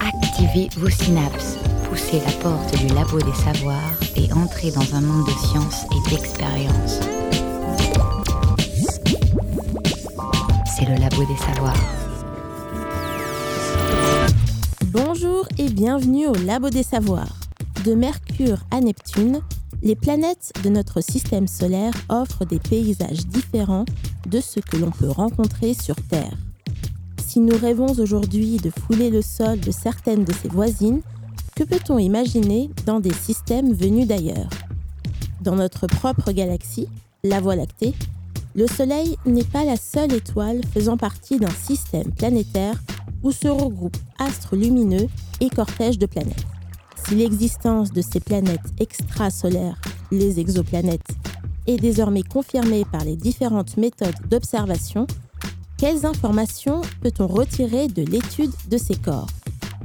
Activez vos synapses, poussez la porte du labo des savoirs et entrez dans un monde de science et d'expérience. C'est le labo des savoirs. Bonjour et bienvenue au Labo des Savoirs. De Mercure à Neptune, les planètes de notre système solaire offrent des paysages différents de ceux que l'on peut rencontrer sur Terre. Si nous rêvons aujourd'hui de fouler le sol de certaines de ses voisines, que peut-on imaginer dans des systèmes venus d'ailleurs? Dans notre propre galaxie, la Voie lactée, le Soleil n'est pas la seule étoile faisant partie d'un système planétaire où se regroupent astres lumineux et cortèges de planètes. Si l'existence de ces planètes extrasolaires, les exoplanètes, est désormais confirmée par les différentes méthodes d'observation, quelles informations peut-on retirer de l'étude de ces corps?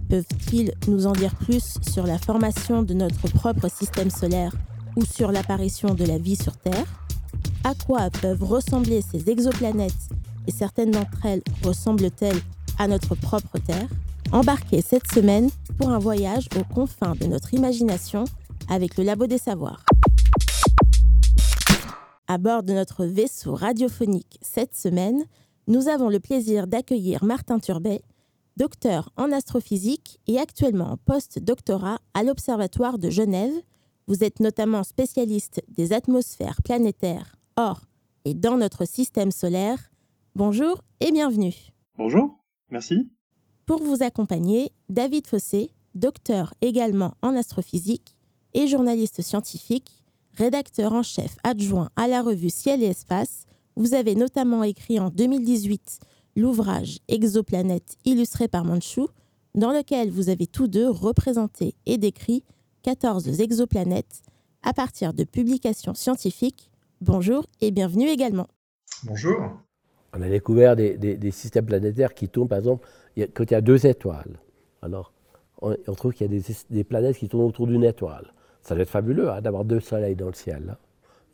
Peuvent-ils nous en dire plus sur la formation de notre propre système solaire ou sur l'apparition de la vie sur Terre? À quoi peuvent ressembler ces exoplanètes et certaines d'entre elles ressemblent-elles à notre propre Terre, embarquez cette semaine pour un voyage aux confins de notre imagination avec le Labo des Savoirs. À bord de notre vaisseau radiophonique cette semaine, nous avons le plaisir d'accueillir Martin Turbet, docteur en astrophysique et actuellement en post-doctorat à l'Observatoire de Genève. Vous êtes notamment spécialiste des atmosphères planétaires hors et dans notre système solaire. Bonjour et bienvenue. Bonjour. Merci. Pour vous accompagner, David Fossé, docteur également en astrophysique et journaliste scientifique, rédacteur en chef adjoint à la revue Ciel et Espace. Vous avez notamment écrit en 2018 l'ouvrage Exoplanète illustré par Manchou, dans lequel vous avez tous deux représenté et décrit 14 exoplanètes à partir de publications scientifiques. Bonjour et bienvenue également. Bonjour on a découvert des, systèmes planétaires qui tournent, par exemple, quand il y a deux étoiles. Alors, on, trouve qu'il y a des, planètes qui tournent autour d'une étoile. Ça doit être fabuleux hein, d'avoir deux soleils dans le ciel.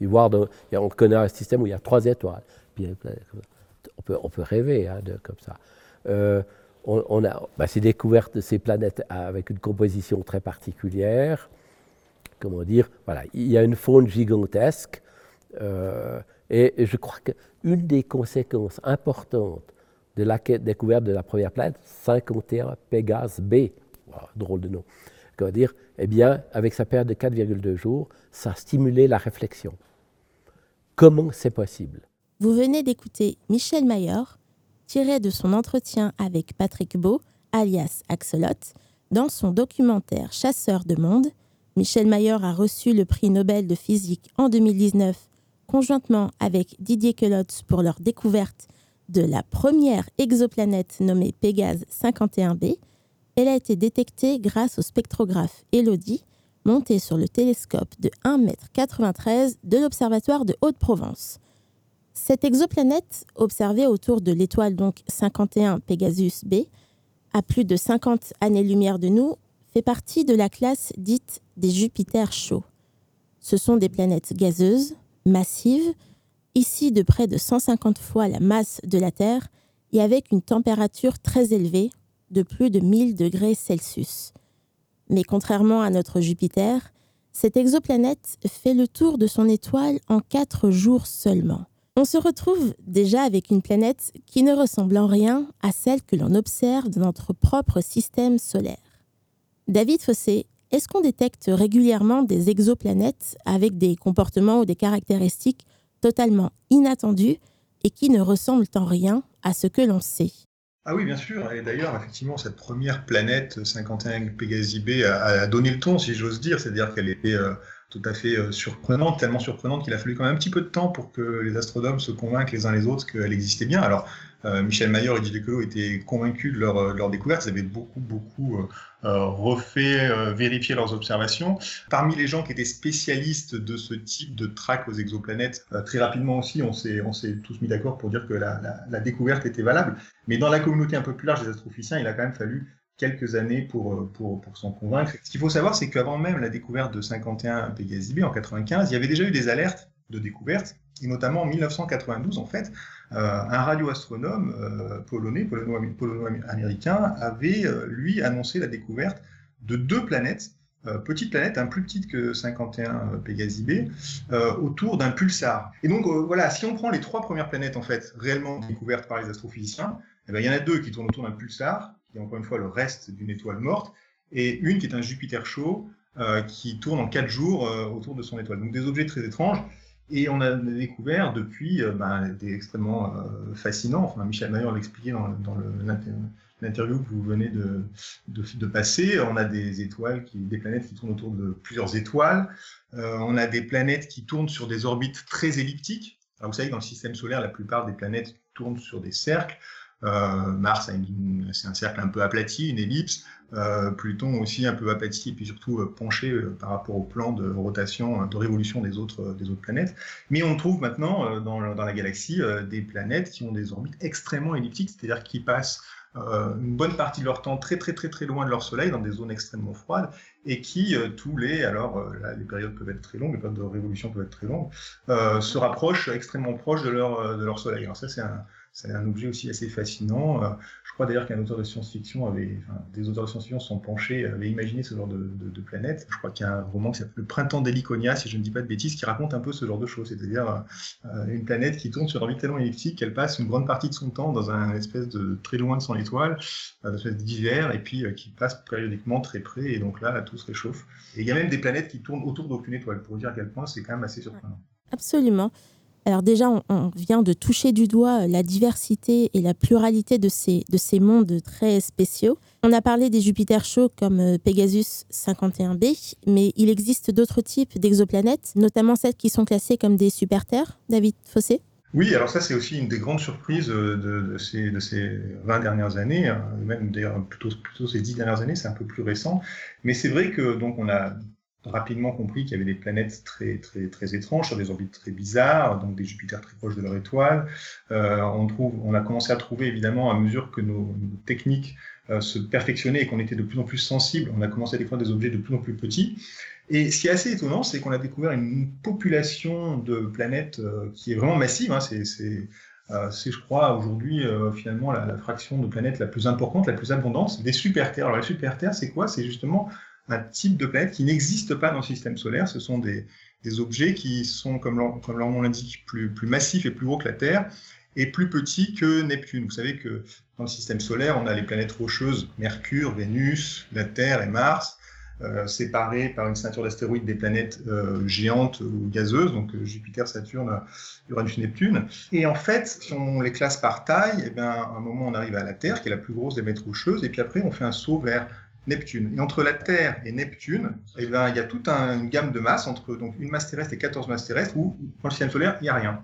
Et voir on connaît un système où il y a trois étoiles. Puis on, peut, on peut rêver hein, comme ça. Euh, on, a bah, ces découvertes de ces planètes avec une composition très particulière. Comment dire? Voilà, il y a une faune gigantesque. Euh, et je crois qu'une des conséquences importantes de la découverte de la première planète, 51 Pégase B, drôle de nom, comment dire, eh bien, avec sa période de 4,2 jours, ça a stimulé la réflexion. Comment c'est possible? Vous venez d'écouter Michel Mayor, tiré de son entretien avec Patrick Beau, alias Axolot, dans son documentaire Chasseur de monde. Michel Mayor a reçu le prix Nobel de physique en 2019 conjointement avec Didier Queloz pour leur découverte de la première exoplanète nommée Pégase 51b. Elle a été détectée grâce au spectrographe Elodie, monté sur le télescope de 1,93 m de l'Observatoire de Haute-Provence. Cette exoplanète, observée autour de l'étoile donc 51 Pegasus b, à plus de 50 années-lumière de nous, fait partie de la classe dite des Jupiters chauds. Ce sont des planètes gazeuses, massive, ici de près de 150 fois la masse de la Terre et avec une température très élevée de plus de 1000 degrés Celsius. Mais contrairement à notre Jupiter, cette exoplanète fait le tour de son étoile en 4 jours seulement. On se retrouve déjà avec une planète qui ne ressemble en rien à celle que l'on observe dans notre propre système solaire. David Fossé est-ce qu'on détecte régulièrement des exoplanètes avec des comportements ou des caractéristiques totalement inattendus et qui ne ressemblent en rien à ce que l'on sait? Ah oui, bien sûr. Et d'ailleurs, effectivement, cette première planète 51 Pégasi B a, donné le ton, si j'ose dire. C'est-à-dire qu'elle était euh, tout à fait euh, surprenante, tellement surprenante qu'il a fallu quand même un petit peu de temps pour que les astronomes se convainquent les uns les autres qu'elle existait bien. Euh, Michel Mayor et Didier Queloz étaient convaincus de leur, euh, leur, découverte. Ils avaient beaucoup, beaucoup euh, refait, vérifié leurs observations. Parmi les gens qui étaient spécialistes de ce type de track aux exoplanètes, très rapidement aussi, on s'est, tous mis d'accord pour dire que la, la, découverte était valable. Mais dans la communauté un peu plus large des astrophysiciens, il a quand même fallu quelques années pour, pour, pour s'en convaincre. Ce qu'il faut savoir, c'est qu'avant même la découverte de 51 Pégasi B en 95, il y avait déjà eu des alertes de découvertes. Et notamment en 1992, en fait, un radioastronome polonais, polono-américain, avait, lui, annoncé la découverte de deux planètes euh, petite planète, un plus petite que 51 euh, Pégasi B, euh, autour d'un pulsar. Et donc voilà, si on prend les trois premières planètes en fait réellement découvertes par les astrophysiciens, eh ben, il y en a deux qui tournent autour d'un pulsar, qui est encore une fois le reste d'une étoile morte, et une qui est un Jupiter chaud, qui tourne en quatre jours autour de son étoile. Donc des objets très étranges. Et on a découvert depuis ben, des extrêmement fascinants. Enfin, Michel Mayer l'expliquait dans, dans l'interview que vous venez de, de, passer, on a des étoiles, qui, des planètes qui tournent autour de plusieurs étoiles. Euh, on a des planètes qui tournent sur des orbites très elliptiques. Alors vous savez, dans le système solaire, la plupart des planètes tournent sur des cercles. Euh, Mars, c'est un cercle un peu aplati, une ellipse. Euh, Pluton aussi un peu aplati puis surtout penché par rapport au plan de rotation, de révolution des autres, planètes. Mais on trouve maintenant dans, la galaxie des planètes qui ont des orbites extrêmement elliptiques, c'est-à-dire qui passent euh, une bonne partie de leur temps très très très très loin de leur soleil, dans des zones extrêmement froides, et qui euh, tous les, alors euh, là, les périodes peuvent être très longues, les périodes de révolution peuvent être très longues, se rapprochent extrêmement proches de leur, de leur soleil. Alors ça c'est un, c'est un objet aussi assez fascinant. Euh, je crois d'ailleurs qu'un auteur de science-fiction avait, des auteurs de science-fiction sont penchés, avaient imaginé ce genre de, planète. Je crois qu'il y a un roman qui s'appelle Le Printemps d'Heliconia, si je ne dis pas de bêtises, qui raconte un peu ce genre de choses, c'est-à-dire euh, une planète qui tourne sur un orbite tellement elliptique qu'elle passe une grande partie de son temps dans un espèce de très loin de son étoile, euh, une espèce d'hiver, et puis qui passe périodiquement très près, et donc là, tout se réchauffe. Et il y a même des planètes qui tournent autour d'aucune étoile, pour dire à quel point c'est quand même assez surprenant. Absolument. Alors déjà, on, vient de toucher du doigt la diversité et la pluralité de ces, de ces mondes très spéciaux. On a parlé des Jupiters chauds comme euh, Pegasus 51b, mais il existe d'autres types d'exoplanètes, notamment celles qui sont classées comme des super-terres. David Fossé? Oui, alors ça c'est aussi une des grandes surprises de, de, ces, de ces 20 dernières années, hein, même d'ailleurs plutôt, plutôt ces 10 dernières années, c'est un peu plus récent. Mais c'est vrai que donc on a rapidement compris qu'il y avait des planètes très, très, étranges, sur des orbites très bizarres, donc des Jupiters très proches de leur étoile. Euh, on, a commencé à trouver, évidemment, à mesure que nos, techniques euh, se perfectionnaient et qu'on était de plus en plus sensibles, on a commencé à découvrir des objets de plus en plus petits. Et ce qui est assez étonnant, c'est qu'on a découvert une population de planètes euh, qui est vraiment massive. Hein, c'est, je crois, aujourd'hui, finalement, la, la, fraction de planètes la plus importante, la plus abondante, des super-terres. Alors, les super-terres, c'est quoi? C'est justement un type de planète qui n'existe pas dans le système solaire. Ce sont des, objets qui sont, comme leur, nom l'indique, plus, plus massifs et plus gros que la Terre et plus petits que Neptune. Vous savez que dans le système solaire, on a les planètes rocheuses, Mercure, Vénus, la Terre et Mars, euh, séparées par une ceinture d'astéroïdes des planètes euh, géantes ou gazeuses, donc euh, Jupiter, Saturne, Uranus, Neptune. Et en fait, si on les classe par taille, eh bien, à un moment, on arrive à la Terre, qui est la plus grosse des planètes rocheuses, et puis après, on fait un saut vers Neptune. Et entre la Terre et Neptune, eh ben, il y a toute une gamme de masses, entre donc, une masse terrestre et 14 masses terrestres, où dans le système solaire, il n'y a rien.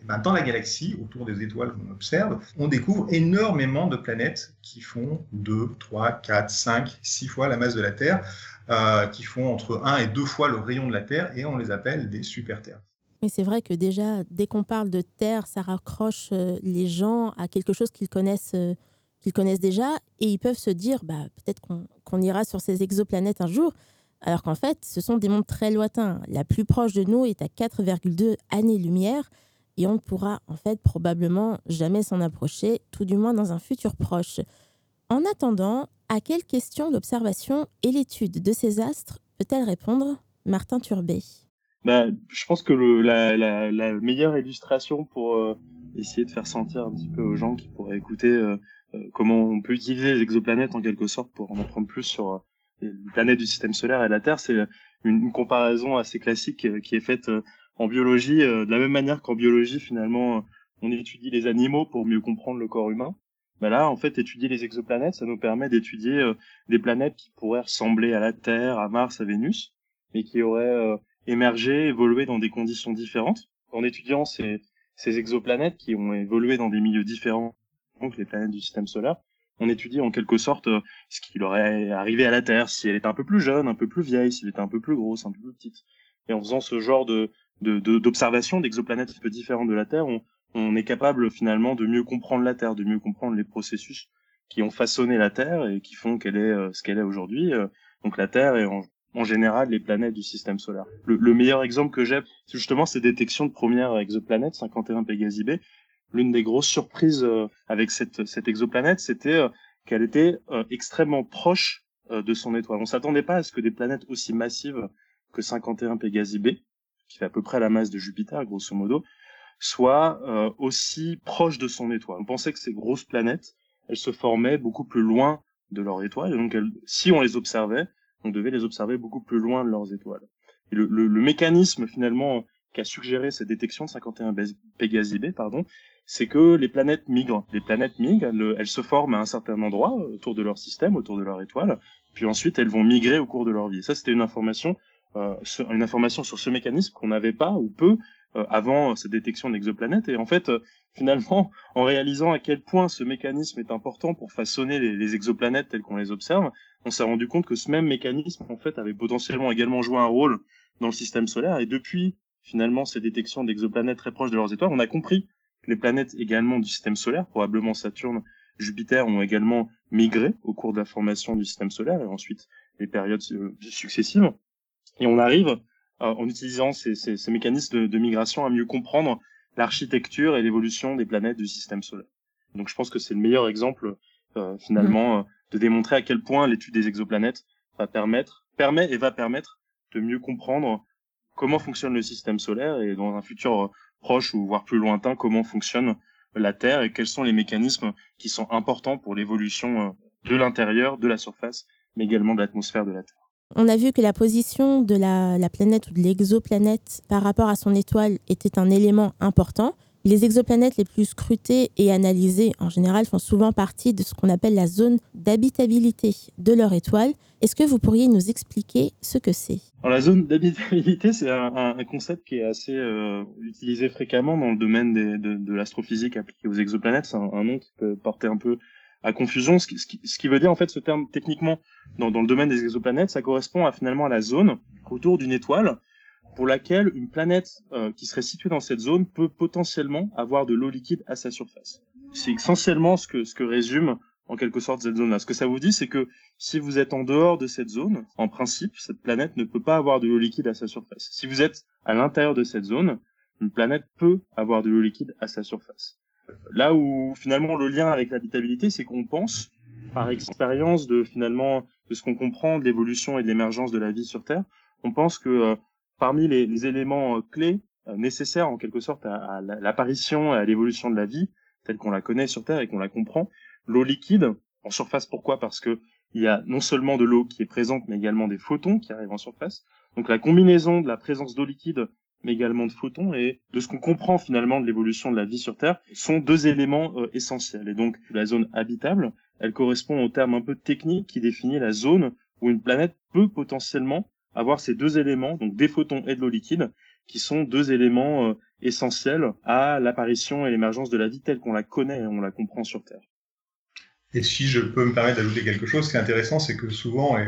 Et ben, dans la galaxie, autour des étoiles qu'on observe, on découvre énormément de planètes qui font 2, 3, 4, 5, 6 fois la masse de la Terre, euh, qui font entre 1 et 2 fois le rayon de la Terre, et on les appelle des super-terres. Mais c'est vrai que déjà, dès qu'on parle de Terre, ça raccroche euh, les gens à quelque chose qu'ils connaissent euh, qu'ils connaissent déjà et ils peuvent se dire bah, peut-être qu'on ira sur ces exoplanètes un jour, alors qu'en fait, ce sont des mondes très lointains. La plus proche de nous est à 4,2 années-lumière et on ne pourra en fait probablement jamais s'en approcher, tout du moins dans un futur proche. En attendant, à quelles questions l'observation et l'étude de ces astres peut-elle répondre Martin Turbet? Bah, Je pense que la, meilleure illustration pour euh, essayer de faire sentir un petit peu aux gens qui pourraient écouter euh, comment on peut utiliser les exoplanètes en quelque sorte pour en apprendre plus sur euh, les planètes du système solaire et la Terre, c'est une, comparaison assez classique euh, qui est faite en biologie, de la même manière qu'en biologie finalement on étudie les animaux pour mieux comprendre le corps humain. Ben là, en fait, étudier les exoplanètes, ça nous permet d'étudier des planètes qui pourraient ressembler à la Terre, à Mars, à Vénus, mais qui auraient émergé, évolué dans des conditions différentes. En étudiant ces exoplanètes qui ont évolué dans des milieux différents donc les planètes du système solaire, on étudie en quelque sorte euh, ce qui aurait arrivé à la Terre, si elle était un peu plus jeune, un peu plus vieille, si elle était un peu plus grosse, un peu plus petite. Et en faisant ce genre de d'observation d'exoplanètes un peu différentes de la Terre, on, est capable finalement de mieux comprendre la Terre, de mieux comprendre les processus qui ont façonné la Terre et qui font qu'elle est euh, ce qu'elle est aujourd'hui. Euh. Donc la Terre est en en général les planètes du système solaire. Le, meilleur exemple que j'ai, c'est justement ces détections de première exoplanète 51 Pégasi B. L'une des grosses surprises euh, avec cette, cette exoplanète, c'était euh, qu'elle était euh, extrêmement proche de son étoile. On s'attendait pas à ce que des planètes aussi massives que 51 Pégasi B, qui fait à peu près la masse de Jupiter, grosso modo, soient aussi proches de son étoile. On pensait que ces grosses planètes, elles se formaient beaucoup plus loin de leur étoile, et donc si on les observait, on devait les observer beaucoup plus loin de leurs étoiles. Et le, le, le mécanisme finalement qu'a suggéré cette détection de 51 Pégasi B, pardon, c'est que les planètes migrent. Les planètes migrent, elles, se forment à un certain endroit autour de leur système, autour de leur étoile, puis ensuite elles vont migrer au cours de leur vie. Ça, c'était une information, euh, une information sur ce mécanisme qu'on n'avait pas ou peu euh, avant cette détection d'exoplanètes. Et en fait, euh, finalement, en réalisant à quel point ce mécanisme est important pour façonner les, les exoplanètes telles qu'on les observe, on s'est rendu compte que ce même mécanisme, en fait, avait potentiellement également joué un rôle dans le système solaire. Et depuis, finalement, ces détections d'exoplanètes très proches de leurs étoiles, on a compris les planètes également du système solaire, probablement Saturne, Jupiter, ont également migré au cours de la formation du système solaire et ensuite les périodes euh, successives. Et on arrive, euh, en utilisant ces, mécanismes de, migration, à mieux comprendre l'architecture et l'évolution des planètes du système solaire. Donc je pense que c'est le meilleur exemple, euh, finalement, de démontrer à quel point l'étude des exoplanètes va permettre, permet et va permettre de mieux comprendre comment fonctionne le système solaire et dans un futur euh, proche ou voire plus lointain, comment fonctionne la Terre et quels sont les mécanismes qui sont importants pour l'évolution euh, de l'intérieur, de la surface, mais également de l'atmosphère de la Terre. On a vu que la position de la, la planète ou de l'exoplanète par rapport à son étoile était un élément important. Les exoplanètes les plus scrutées et analysées en général font souvent partie de ce qu'on appelle la zone d'habitabilité de leur étoile. Est-ce que vous pourriez nous expliquer ce que c'est? La zone d'habitabilité, c'est un, concept qui est assez euh, utilisé fréquemment dans le domaine de, l'astrophysique appliquée aux exoplanètes. C'est un, nom qui peut porter un peu à confusion. Ce qui, veut dire en fait ce terme techniquement dans, dans le domaine des exoplanètes, ça correspond à, finalement à la zone autour d'une étoile pour laquelle une planète euh, qui serait située dans cette zone peut potentiellement avoir de l'eau liquide à sa surface. C'est essentiellement ce que, ce que résume en quelque sorte cette zone-là. Ce que ça vous dit, c'est que si vous êtes en dehors de cette zone, en principe, cette planète ne peut pas avoir de l'eau liquide à sa surface. Si vous êtes à l'intérieur de cette zone, une planète peut avoir de l'eau liquide à sa surface. Là où finalement le lien avec l'habitabilité, c'est qu'on pense, par expérience de finalement de ce qu'on comprend de l'évolution et de l'émergence de la vie sur Terre, on pense que euh, parmi les, éléments euh, clés euh, nécessaires en quelque sorte à, l'apparition et à l'évolution de la vie telle qu'on la connaît sur Terre et qu'on la comprend, l'eau liquide en surface. Pourquoi? Parce que il y a non seulement de l'eau qui est présente, mais également des photons qui arrivent en surface. Donc la combinaison de la présence d'eau liquide, mais également de photons, et de ce qu'on comprend finalement de l'évolution de la vie sur Terre, sont deux éléments euh, essentiels. Et donc la zone habitable, elle correspond au terme un peu technique qui définit la zone où une planète peut potentiellement avoir ces deux éléments, donc des photons et de l'eau liquide, qui sont deux éléments euh, essentiels à l'apparition et l'émergence de la vie telle qu'on la connaît et on la comprend sur Terre. Et si je peux me permettre d'ajouter quelque chose, ce qui est intéressant, c'est que souvent,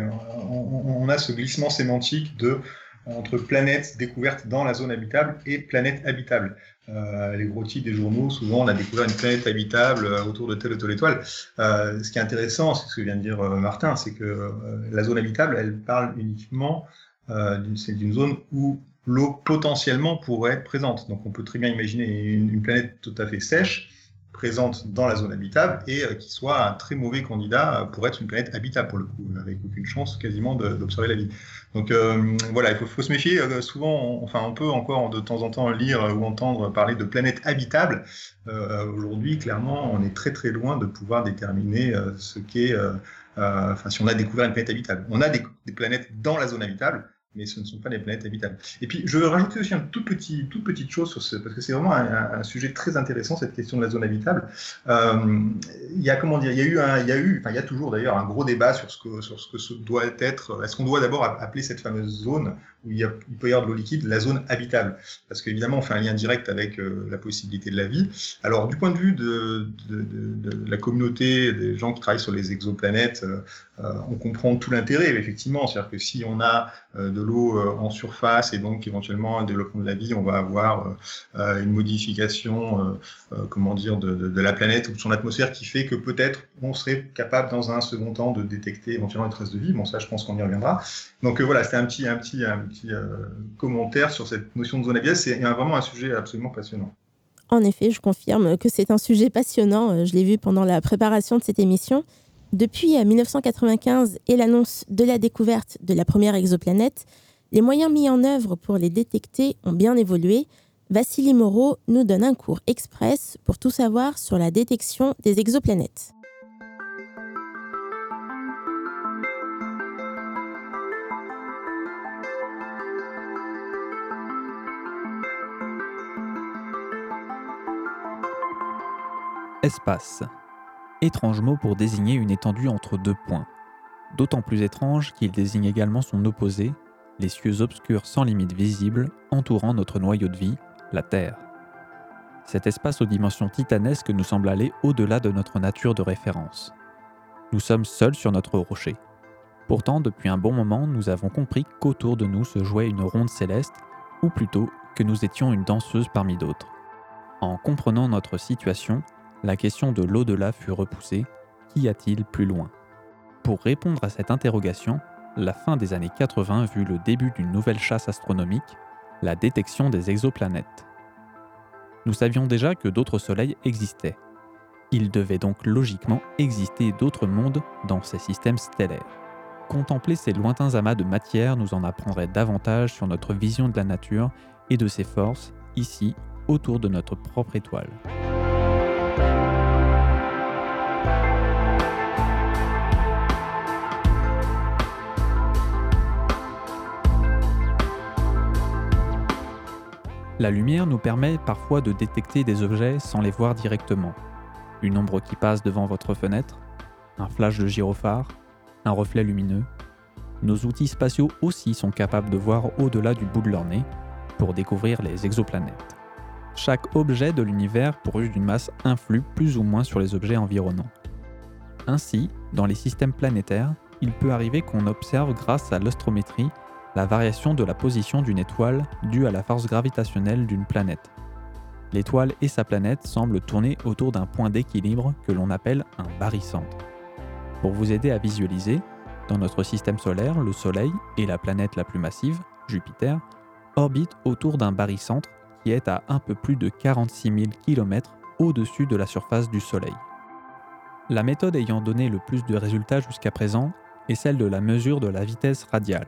on, a ce glissement sémantique de entre planètes découvertes dans la zone habitable et planètes habitables. Euh, les gros titres des journaux, souvent, on a découvert une planète habitable euh, autour de telle ou telle étoile. Euh, ce qui est intéressant, c'est ce que vient de dire Martin, c'est que la zone habitable, elle parle uniquement d'une zone où l'eau potentiellement pourrait être présente. Donc on peut très bien imaginer une planète tout à fait sèche présente dans la zone habitable et euh, qui soit un très mauvais candidat pour être une planète habitable pour le coup, avec aucune chance quasiment d'observer la vie. Donc euh, voilà, il faut, se méfier. Euh, souvent, enfin, on peut encore de temps en temps lire ou entendre parler de planètes habitables. Aujourd'hui, clairement, on est très très loin de pouvoir déterminer ce qu'est, enfin, si on a découvert une planète habitable. On a des planètes dans la zone habitable, mais ce ne sont pas des planètes habitables. Et puis, je veux rajouter aussi une toute, petit, toute petite chose sur ce, parce que c'est vraiment un, sujet très intéressant, cette question de la zone habitable. Euh, il y a, comment dire, il y a eu il y a eu, enfin, il y a toujours d'ailleurs un gros débat sur ce que, sur ce que ce doit être, est-ce qu'on doit d'abord appeler cette fameuse zone où il, y a, il peut y avoir de l'eau liquide, la zone habitable? Parce qu'évidemment, on fait un lien direct avec euh, la possibilité de la vie. Alors, du point de vue de, la communauté, des gens qui travaillent sur les exoplanètes, euh on comprend tout l'intérêt, effectivement. C'est-à-dire que si on a de de l'eau en surface et donc éventuellement un développement de la vie, on va avoir une modification, comment dire, de, la planète ou de son atmosphère qui fait que peut-être on serait capable dans un second temps de détecter éventuellement une trace de vie. Bon, ça, je pense qu'on y reviendra. Donc voilà, c'était un petit, un petit, un petit commentaire sur cette notion de zone habitable. C'est vraiment un sujet absolument passionnant. En effet, je confirme que c'est un sujet passionnant. Euh, je l'ai vu pendant la préparation de cette émission. Depuis 1995 euh, et l'annonce de la découverte de la première exoplanète, les moyens mis en œuvre pour les détecter ont bien évolué. Vassili Moreau nous donne un cours express pour tout savoir sur la détection des exoplanètes. Espace. Étrange mot pour désigner une étendue entre deux points. D'autant plus étrange qu'il désigne également son opposé, les cieux obscurs sans limite visible entourant notre noyau de vie, la Terre. Cet espace aux dimensions titanesques nous semble aller au-delà de notre nature de référence. Nous sommes seuls sur notre rocher. Pourtant, depuis un bon moment, nous avons compris qu'autour de nous se jouait une ronde céleste, ou plutôt que nous étions une danseuse parmi d'autres. En comprenant notre situation, la question de l'au-delà fut repoussée. Qu'y a-t-il plus loin? Pour répondre à cette interrogation, la fin des années 80 vut le début d'une nouvelle chasse astronomique, la détection des exoplanètes. Nous savions déjà que d'autres soleils existaient. Il devait donc logiquement exister d'autres mondes dans ces systèmes stellaires. Contempler ces lointains amas de matière nous en apprendrait davantage sur notre vision de la nature et de ses forces, ici, autour de notre propre étoile. La lumière nous permet parfois de détecter des objets sans les voir directement. Une ombre qui passe devant votre fenêtre, un flash de gyrophare, un reflet lumineux. Nos outils spatiaux aussi sont capables de voir au-delà du bout de leur nez pour découvrir les exoplanètes. Chaque objet de l'univers pourvu d'une masse influe plus ou moins sur les objets environnants. Ainsi, dans les systèmes planétaires, il peut arriver qu'on observe grâce à l'astrométrie la variation de la position d'une étoile due à la force gravitationnelle d'une planète. L'étoile et sa planète semblent tourner autour d'un point d'équilibre que l'on appelle un barycentre. Pour vous aider à visualiser, dans notre système solaire, le Soleil et la planète la plus massive, Jupiter, orbitent autour d'un barycentre qui est à un peu plus de 46 000 km au-dessus de la surface du Soleil. La méthode ayant donné le plus de résultats jusqu'à présent est celle de la mesure de la vitesse radiale.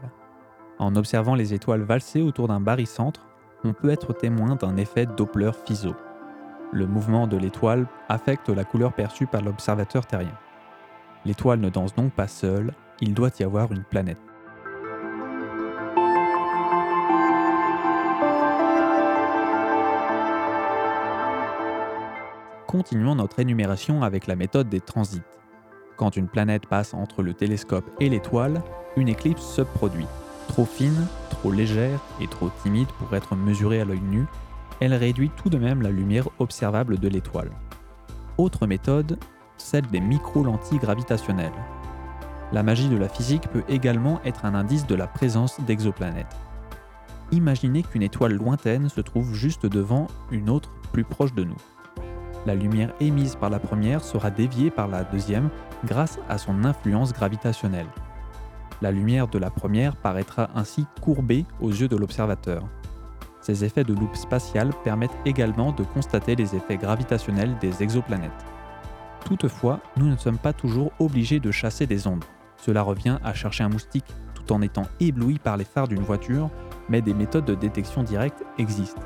En observant les étoiles valser autour d'un barycentre, on peut être témoin d'un effet Doppler-Fizeau. Le mouvement de l'étoile affecte la couleur perçue par l'observateur terrien. L'étoile ne danse donc pas seule, il doit y avoir une planète. Continuons notre énumération avec la méthode des transits. Quand une planète passe entre le télescope et l'étoile, une éclipse se produit. Trop fine, trop légère et trop timide pour être mesurée à l'œil nu, elle réduit tout de même la lumière observable de l'étoile. Autre méthode, celle des micro-lentilles gravitationnelles. La magie de la physique peut également être un indice de la présence d'exoplanètes. Imaginez qu'une étoile lointaine se trouve juste devant une autre plus proche de nous. La lumière émise par la première sera déviée par la deuxième grâce à son influence gravitationnelle. La lumière de la première paraîtra ainsi courbée aux yeux de l'observateur. Ces effets de loupe spatiale permettent également de constater les effets gravitationnels des exoplanètes. Toutefois, nous ne sommes pas toujours obligés de chasser des ombres. Cela revient à chercher un moustique tout en étant ébloui par les phares d'une voiture, mais des méthodes de détection directe existent.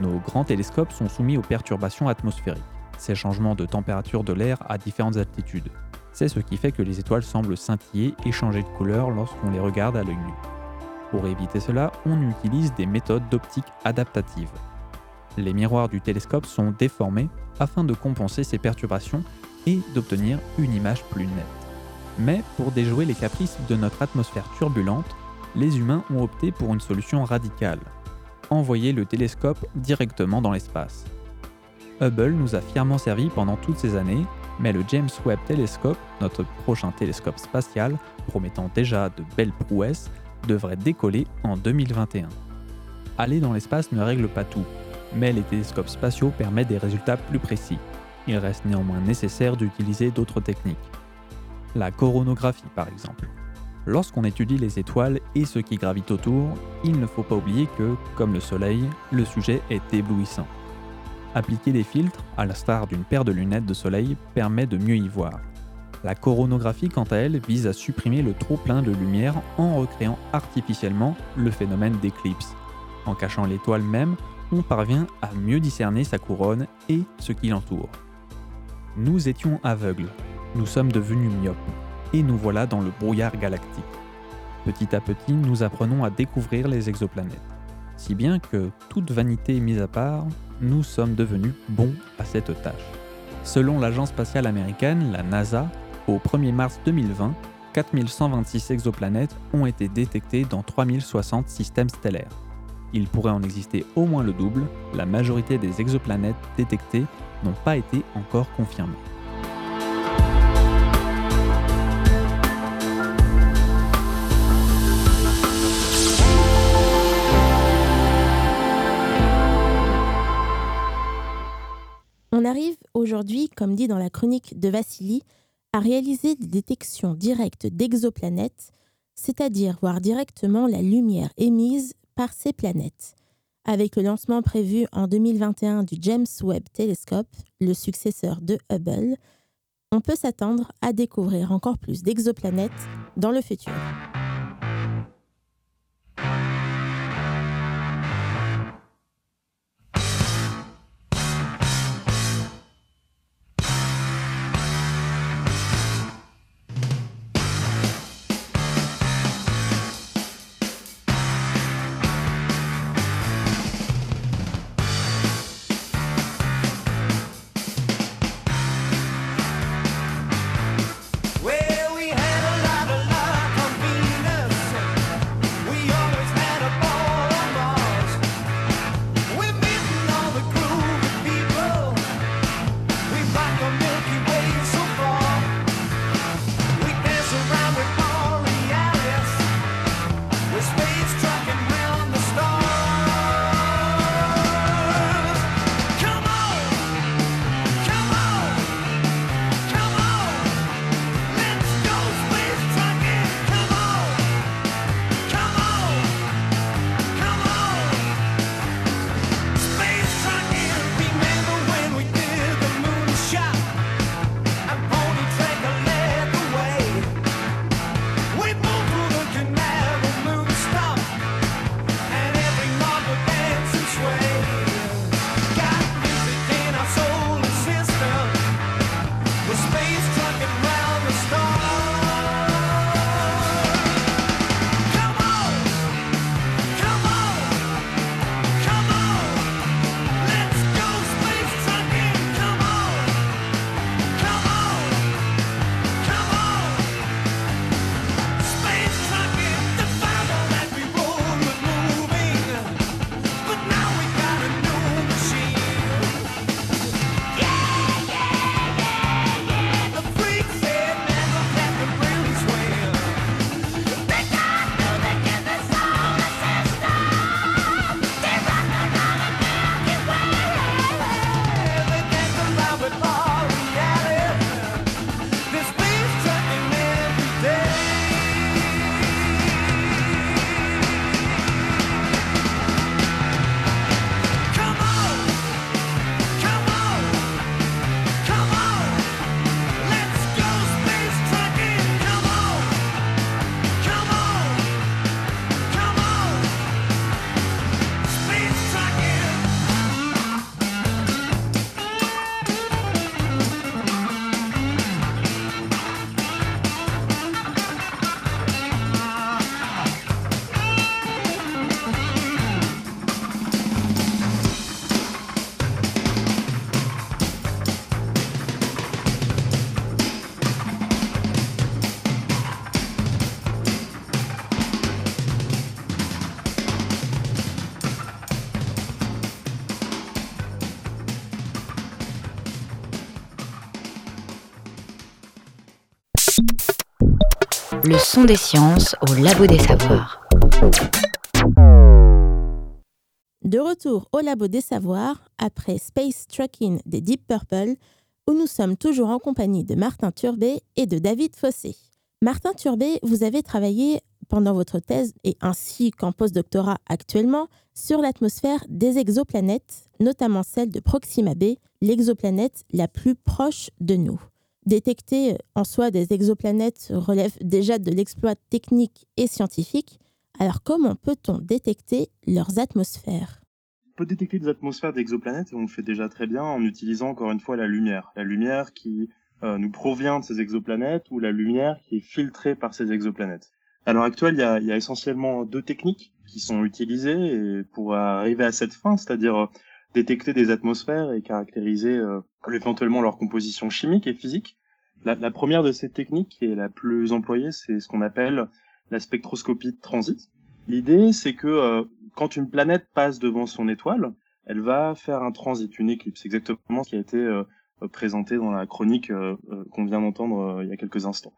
Nos grands télescopes sont soumis aux perturbations atmosphériques, ces changements de température de l'air à différentes altitudes. C'est ce qui fait que les étoiles semblent scintiller et changer de couleur lorsqu'on les regarde à l'œil nu. Pour éviter cela, on utilise des méthodes d'optique adaptative. Les miroirs du télescope sont déformés afin de compenser ces perturbations et d'obtenir une image plus nette. Mais pour déjouer les caprices de notre atmosphère turbulente, les humains ont opté pour une solution radicale envoyer le télescope directement dans l'espace. Hubble nous a fièrement servi pendant toutes ces années mais le James Webb Telescope, notre prochain télescope spatial, promettant déjà de belles prouesses, devrait décoller en 2021. Aller dans l'espace ne règle pas tout, mais les télescopes spatiaux permettent des résultats plus précis. Il reste néanmoins nécessaire d'utiliser d'autres techniques. La coronographie par exemple. Lorsqu'on étudie les étoiles et ce qui gravite autour, il ne faut pas oublier que, comme le Soleil, le sujet est éblouissant. Appliquer des filtres, à la star d'une paire de lunettes de soleil, permet de mieux y voir. La coronographie, quant à elle, vise à supprimer le trop-plein de lumière en recréant artificiellement le phénomène d'éclipse. En cachant l'étoile même, on parvient à mieux discerner sa couronne et ce qui l'entoure. Nous étions aveugles, nous sommes devenus myopes, et nous voilà dans le brouillard galactique. Petit à petit, nous apprenons à découvrir les exoplanètes. Si bien que, toute vanité mise à part, nous sommes devenus bons à cette tâche. Selon l'agence spatiale américaine, la NASA, au 1er mars 2020, 4126 exoplanètes ont été détectées dans 3060 systèmes stellaires. Il pourrait en exister au moins le double, la majorité des exoplanètes détectées n'ont pas été encore confirmées. Arrive aujourd'hui, comme dit dans la chronique de Vassili, à réaliser des détections directes d'exoplanètes, c'est-à-dire voir directement la lumière émise par ces planètes. Avec le lancement prévu en 2021 du James Webb Telescope, le successeur de Hubble, on peut s'attendre à découvrir encore plus d'exoplanètes dans le futur. Des sciences au labo des savoirs. De retour au labo des savoirs, après Space Trucking des Deep Purple, où nous sommes toujours en compagnie de Martin Turbet et de David Fossé. Martin Turbet, vous avez travaillé pendant votre thèse et ainsi qu'en postdoctorat actuellement sur l'atmosphère des exoplanètes, notamment celle de Proxima b, l'exoplanète la plus proche de nous. Détecter en soi des exoplanètes relève déjà de l'exploit technique et scientifique, alors comment peut-on détecter leurs atmosphères? On peut détecter des atmosphères d'exoplanètes et on le fait déjà très bien en utilisant encore une fois la lumière. La lumière qui euh, nous provient de ces exoplanètes ou la lumière qui est filtrée par ces exoplanètes. À l'heure actuelle, il y a, essentiellement deux techniques qui sont utilisées pour arriver à cette fin, c'est-à-dire euh, détecter des atmosphères et caractériser euh, éventuellement leur composition chimique et physique. La, première de ces techniques, qui est la plus employée, c'est ce qu'on appelle la spectroscopie de transit. L'idée, c'est que euh, quand une planète passe devant son étoile, elle va faire un transit, une éclipse, exactement ce qui a été euh, présenté dans la chronique qu'on vient d'entendre il y a quelques instants.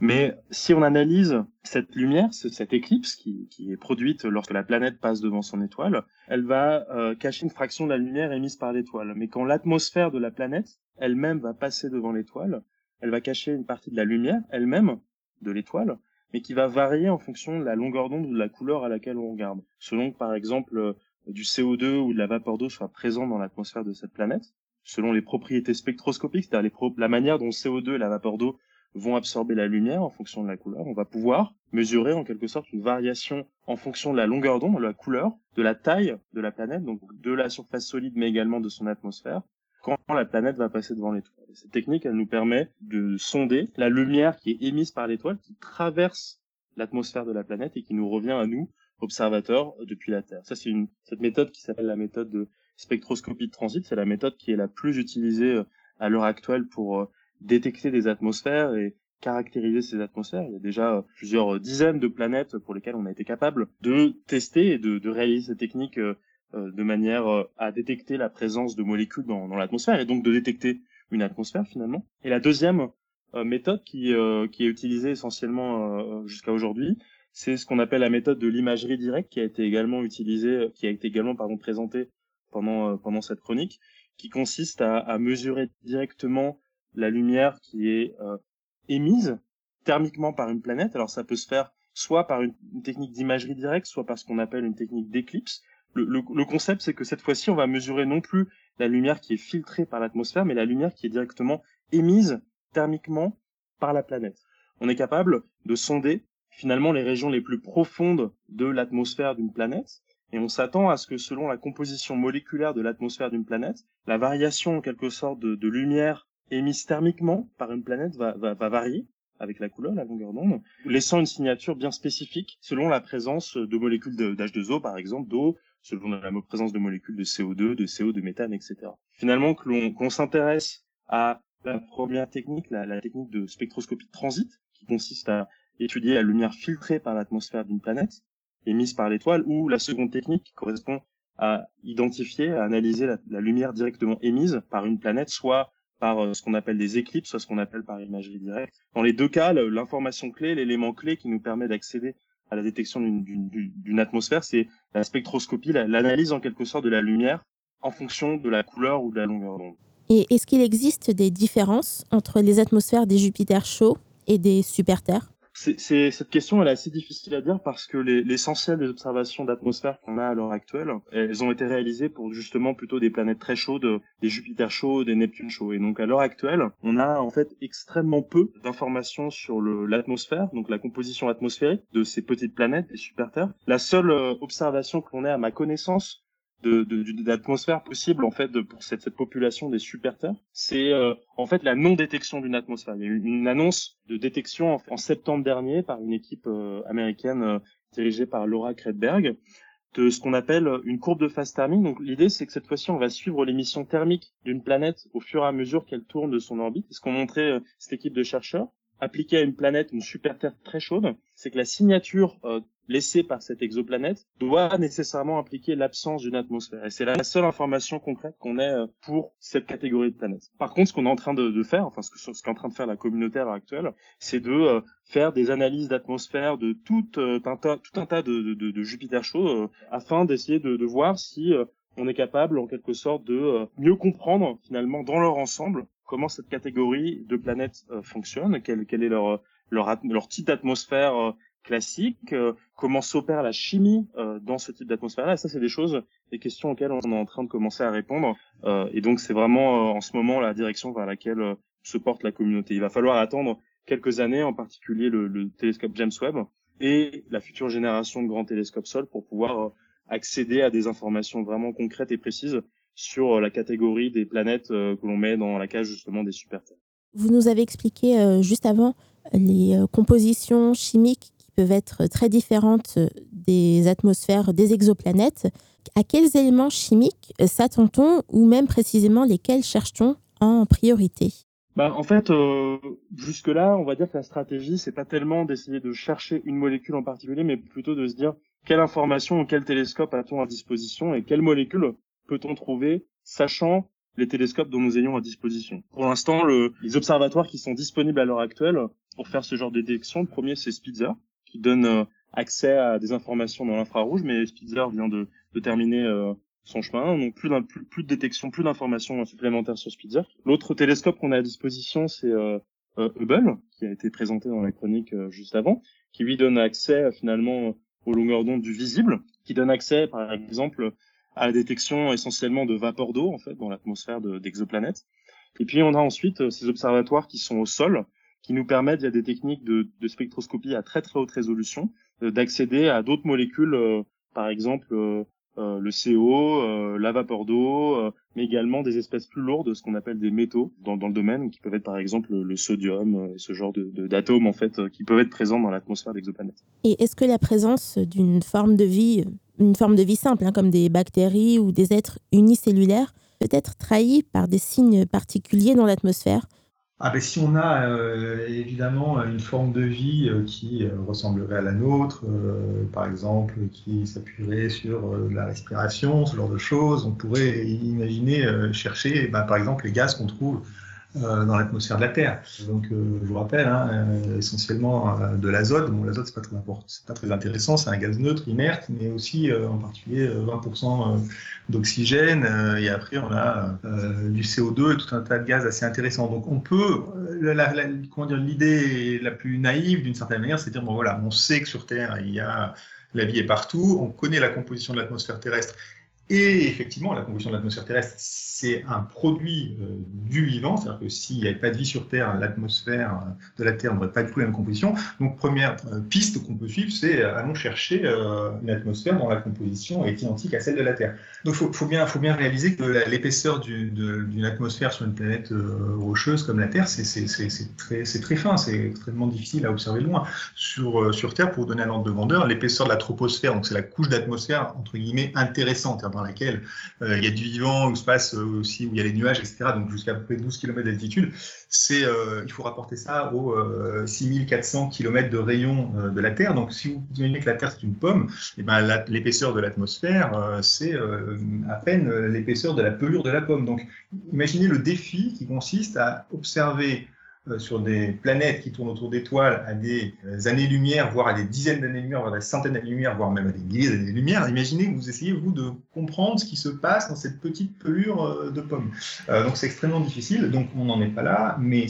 Mais si on analyse cette lumière, ce- cette éclipse qui, est produite lorsque la planète passe devant son étoile, elle va euh, cacher une fraction de la lumière émise par l'étoile. Mais quand l'atmosphère de la planète elle-même va passer devant l'étoile, elle va cacher une partie de la lumière elle-même de l'étoile, mais qui va varier en fonction de la longueur d'onde ou de la couleur à laquelle on regarde. Selon par exemple euh, du CO2 ou de la vapeur d'eau soit présent dans l'atmosphère de cette planète, selon les propriétés spectroscopiques, c'est-à-dire la manière dont le CO2 et la vapeur d'eau vont absorber la lumière en fonction de la couleur, on va pouvoir mesurer en quelque sorte une variation en fonction de la longueur d'onde, de la couleur, de la taille de la planète, donc de la surface solide mais également de son atmosphère, quand la planète va passer devant l'étoile. Et Cette technique, elle nous permet de sonder la lumière qui est émise par l'étoile, qui traverse l'atmosphère de la planète et qui nous revient à nous, observateurs, depuis la Terre. Ça, c'est une, cette méthode qui s'appelle la méthode de spectroscopie de transit. C'est la méthode qui est la plus utilisée euh, à l'heure actuelle pour euh, détecter des atmosphères et caractériser ces atmosphères. Il y a déjà euh, plusieurs dizaines de planètes pour lesquelles on a été capable de tester et de, réaliser cette technique euh, euh, de manière euh, à détecter la présence de molécules dans, l'atmosphère et donc de détecter une atmosphère finalement. Et la deuxième euh, méthode qui, euh, qui est utilisée essentiellement euh, jusqu'à aujourd'hui, c'est ce qu'on appelle la méthode de l'imagerie directe qui a été également utilisée, qui a été également pardon présentée pendant euh, pendant cette chronique, qui consiste à mesurer directement la lumière qui est euh, émise thermiquement par une planète. Alors ça peut se faire soit par une, technique d'imagerie directe, soit par ce qu'on appelle une technique d'éclipse. Le, concept, c'est que cette fois-ci, on va mesurer non plus la lumière qui est filtrée par l'atmosphère, mais la lumière qui est directement émise thermiquement par la planète. On est capable de sonder finalement les régions les plus profondes de l'atmosphère d'une planète, et on s'attend à ce que selon la composition moléculaire de l'atmosphère d'une planète, la variation en quelque sorte de lumière émise thermiquement par une planète va, va, va varier avec la couleur, la longueur d'onde, laissant une signature bien spécifique selon la présence de molécules de- d'H2O, par exemple, d'eau, selon la présence de molécules de CO2, de CO, de méthane, etc. Finalement, que l'on s'intéresse à la première technique, la, la technique de spectroscopie de transit, qui consiste à étudier la lumière filtrée par l'atmosphère d'une planète, émise par l'étoile, ou la seconde technique qui correspond à identifier, à analyser la, la lumière directement émise par une planète, soit par euh, ce qu'on appelle des éclipses, soit ce qu'on appelle par imagerie directe. Dans les deux cas, l'information clé, l'élément clé qui nous permet d'accéder à la détection d'une- atmosphère, c'est la spectroscopie, la- l'analyse en quelque sorte de la lumière en fonction de la couleur ou de la longueur d'onde. Et est-ce qu'il existe des différences entre les atmosphères des Jupiters chauds et des super-Terres? C'est, cette question elle est assez difficile à dire parce que les- l'essentiel des observations d'atmosphère qu'on a à l'heure actuelle, elles ont été réalisées pour justement plutôt des planètes très chaudes, des Jupiters chauds, des Neptunes chauds. Et donc à l'heure actuelle, on a en fait extrêmement peu d'informations sur l'atmosphère, donc la composition atmosphérique de ces petites planètes, des super-Terres. La seule euh, observation que l'on ait à ma connaissance de, de, d'atmosphère possible en fait de, pour cette, cette population des super-terres, c'est euh, en fait la non-détection d'une atmosphère. Il y a eu une annonce de détection en, en septembre dernier par une équipe euh, américaine euh, dirigée par Laura Kretberg de ce qu'on appelle une courbe de phase thermique. Donc l'idée c'est que cette fois-ci on va suivre l'émission thermique d'une planète au fur et à mesure qu'elle tourne de son orbite. C'est ce qu'ont montré euh, cette équipe de chercheurs. Appliqué à une planète, une super Terre très chaude, c'est que la signature euh, laissée par cette exoplanète doit nécessairement impliquer l'absence d'une atmosphère. Et c'est la seule information concrète qu'on ait euh, pour cette catégorie de planètes. Par contre, ce qu'on est en train de, de faire, enfin ce que- ce qu'est en train de faire la communauté à l'heure actuelle, c'est de euh, faire des analyses d'atmosphère de tout, euh, un tout un tas de, de, de Jupiter chaud euh, afin d'essayer de, de voir si euh, on est capable en quelque sorte de mieux comprendre finalement dans leur ensemble comment cette catégorie de planètes euh, fonctionne, quel, quel est leur, leur, leur type d'atmosphère euh, classique, euh, comment s'opère la chimie dans ce type d'atmosphère-là. Et ça, c'est des choses, des questions auxquelles on est en train de commencer à répondre. Et donc, c'est vraiment en ce moment la direction vers laquelle se porte la communauté. Il va falloir attendre quelques années, en particulier le, le télescope James Webb et la future génération de grands télescopes Sol pour pouvoir accéder à des informations vraiment concrètes et précises sur euh, la catégorie des planètes euh, que l'on met dans la cage justement des super Terres. Vous nous avez expliqué euh, juste avant les compositions chimiques qui peuvent être très différentes des atmosphères des exoplanètes. À quels éléments chimiques s'attend-on ou même précisément lesquels cherche-t-on en priorité? Bah, en fait, euh, jusque-là, on va dire que la stratégie, c'est pas tellement d'essayer de chercher une molécule en particulier, mais plutôt de se dire quelle information ou quel télescope a-t-on à disposition et quelle molécule peut-on trouver, sachant les télescopes dont nous ayons à disposition. Pour l'instant, le- les observatoires qui sont disponibles à l'heure actuelle pour faire ce genre de détection, le premier c'est Spitzer, qui donne euh, accès à des informations dans l'infrarouge, mais Spitzer vient de, terminer euh, son chemin, donc plus, de détection, plus d'informations supplémentaires sur Spitzer. L'autre télescope qu'on a à disposition, c'est euh, Hubble, qui a été présenté dans la chronique juste avant, qui lui donne accès finalement aux longueurs d'onde du visible, qui donne accès par exemple à la détection essentiellement de vapeur d'eau en fait dans l'atmosphère de- d'exoplanètes. Et puis on a ensuite euh, ces observatoires qui sont au sol, qui nous permettent via des techniques de, de spectroscopie à très très haute résolution euh, d'accéder à d'autres molécules, euh, par exemple le CO, la vapeur d'eau, mais également des espèces plus lourdes, ce qu'on appelle des métaux dans, le domaine, qui peuvent être par exemple le, le sodium, ce genre de- de- d'atomes en fait, qui peuvent être présents dans l'atmosphère d'exoplanètes. Et est-ce que la présence d'une forme de vie, une forme de vie simple, hein, comme des bactéries ou des êtres unicellulaires, peut être trahie par des signes particuliers dans l'atmosphère. Ah ben si on a euh, évidemment une forme de vie euh, qui euh, ressemblerait à la nôtre, par exemple qui s'appuierait sur la respiration, ce genre de choses, on pourrait imaginer chercher ben, par exemple les gaz qu'on trouve euh, dans l'atmosphère de la Terre. Donc euh, je vous rappelle, hein, euh, essentiellement de l'azote. L'azote c'est pas pas très intéressant, c'est un gaz neutre, inerte, mais aussi en particulier euh, 20% euh, d'oxygène. et après on a du CO2 et tout un tas de gaz assez intéressants. Donc on peut, comment dire, l'idée la plus naïve d'une certaine manière, c'est de dire bon voilà, on sait que sur Terre il y a la vie est partout, on connaît la composition de l'atmosphère terrestre. Et effectivement, la composition de l'atmosphère terrestre, c'est un produit euh, du vivant, c'est-à-dire que s'il n'y avait pas de vie sur Terre, l'atmosphère euh, de la Terre n'aurait pas du tout la même composition. Donc, première euh, piste qu'on peut suivre, c'est allons chercher une atmosphère dont la composition est identique à celle de la Terre. Donc, il faut, bien, réaliser que l'épaisseur d'une atmosphère sur une planète rocheuse comme la Terre, c'est très, fin, c'est extrêmement difficile à observer loin. Sur, Terre, pour donner un ordre de grandeur, l'épaisseur de la troposphère, donc c'est la couche d'atmosphère entre guillemets intéressante, dans laquelle euh, il y a du vivant, où se passe euh, aussi où il y a les nuages, etc. Donc jusqu'à peu près 12 km d'altitude. C'est, euh, il faut rapporter ça aux euh, 6400 km de rayon de la Terre. Donc si vous imaginez que la Terre c'est une pomme, et ben la- l'épaisseur de l'atmosphère c'est à peine l'épaisseur de la pelure de la pomme. Donc imaginez le défi qui consiste à observer sur des planètes qui tournent autour d'étoiles à des euh, années-lumière, voire à des dizaines d'années-lumière, voire à des centaines d'années-lumière, voire même à des milliers d'années-lumière. Imaginez vous essayez, vous, de comprendre ce qui se passe dans cette petite pelure euh, de pomme. Euh, donc c'est extrêmement difficile, donc on n'en est pas là, mais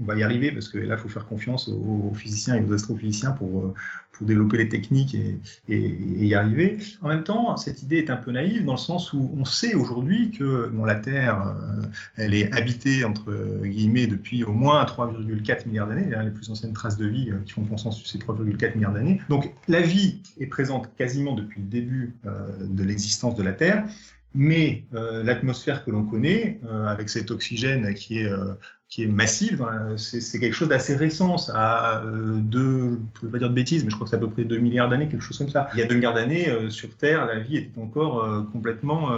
on va y arriver parce que là, il faut faire confiance aux, physiciens et aux astrophysiciens pour, euh, pour développer les techniques et, y arriver. En même temps, cette idée est un peu naïve dans le sens où on sait aujourd'hui que la Terre, euh, elle est habitée entre guillemets depuis au moins 3,4 milliards d'années. hein, Les plus anciennes traces de vie euh, qui font consensus, c'est 3,4 milliards d'années. Donc la vie est présente quasiment depuis le début de l'existence de la Terre. Mais l'atmosphère que l'on connaît, avec cet oxygène qui est qui est massive. la- C'est quelque chose d'assez récent. Ça a euh, deux, je ne pas dire de bêtises, mais je crois que c'est à peu près 2 milliards d'années, quelque chose comme ça. Il y a 2 milliards d'années, euh, sur Terre, la vie était encore euh, complètement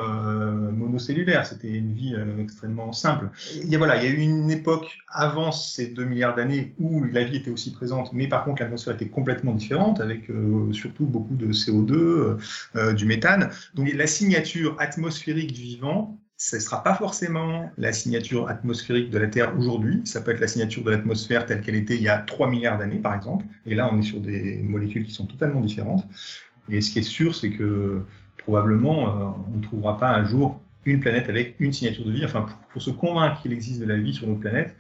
monocellulaire. C'était une vie extrêmement simple. Il y a, voilà, il y a eu une époque avant ces 2 milliards d'années où la vie était aussi présente, mais par contre l'atmosphère était complètement différente, avec surtout beaucoup de CO2, euh, euh, du méthane. Donc la signature atmosphérique du vivant, ce ne sera pas forcément la signature atmosphérique de la Terre aujourd'hui. Ça peut être la signature de l'atmosphère telle qu'elle était il y a 3 milliards d'années, par exemple. Et là, on est sur des molécules qui sont totalement différentes. Et ce qui est sûr, c'est que probablement, euh, on ne trouvera pas un jour une planète avec une signature de vie. Enfin, pour, se convaincre qu'il existe de la vie sur notre planète,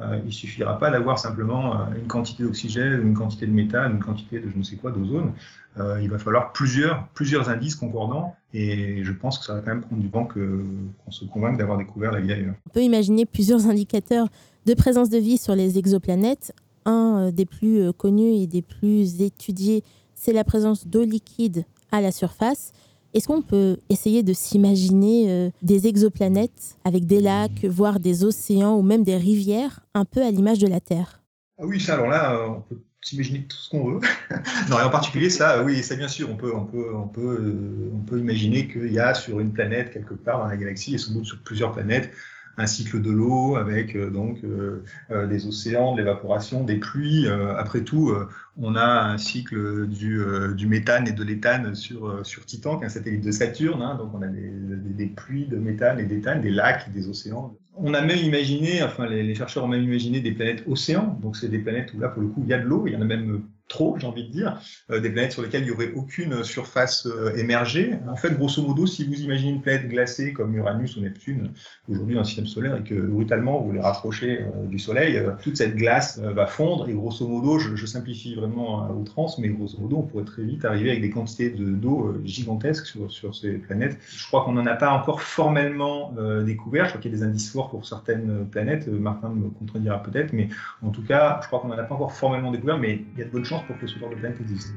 euh, il suffira pas d'avoir simplement euh, une quantité d'oxygène, une quantité de méthane, une quantité de je ne sais quoi d'ozone. Euh, il va falloir plusieurs, plusieurs indices concordants et je pense que ça va quand même prendre du temps qu'on se convainque d'avoir découvert la vie ailleurs. On peut imaginer plusieurs indicateurs de présence de vie sur les exoplanètes. Un euh, des plus euh, connus et des plus étudiés, c'est la présence d'eau liquide à la surface. Est-ce qu'on peut essayer de s'imaginer euh, des exoplanètes avec des lacs, voire des océans ou même des rivières, un peu à l'image de la Terre? Ah oui, ça, alors là, on peut s'imaginer tout ce qu'on veut. non, et en particulier, ça, oui, ça, bien sûr, on peut, on peut, on euh, imaginer qu'il y a sur une planète, quelque part dans la galaxie, et sans doute sur plusieurs planètes, un cycle de l'eau avec euh, donc euh, des océans, de l'évaporation, des pluies. Après tout, on a un cycle du, méthane et de l'éthane sur, Titan, qui est un satellite de Saturne. hein. donc on a des, des, des pluies de méthane et d'éthane, des lacs, des océans. On a même imaginé, enfin les, chercheurs ont même imaginé des planètes océans. Donc c'est des planètes où là pour le coup il y a de l'eau, il y en a même trop, j'ai envie de dire, euh, des planètes sur lesquelles il n'y aurait aucune surface euh, émergée. En fait, grosso modo, si vous imaginez une planète glacée comme Uranus ou Neptune, aujourd'hui dans le système solaire, et que brutalement vous les rapprochez euh, du Soleil, euh, toute cette glace euh, va fondre, et grosso modo, je, simplifie vraiment à outrance, mais grosso modo, on pourrait très vite arriver avec des quantités de- d'eau euh, gigantesques sur, ces planètes. Je crois qu'on n'en a pas encore formellement euh, découvert, je crois qu'il y a des indices forts pour certaines planètes, Euh, Martin me contredira peut-être, mais en tout cas, je crois qu'on n'en a pas encore formellement découvert, mais il y a de bonnes chances pour que ce genre de planète existe.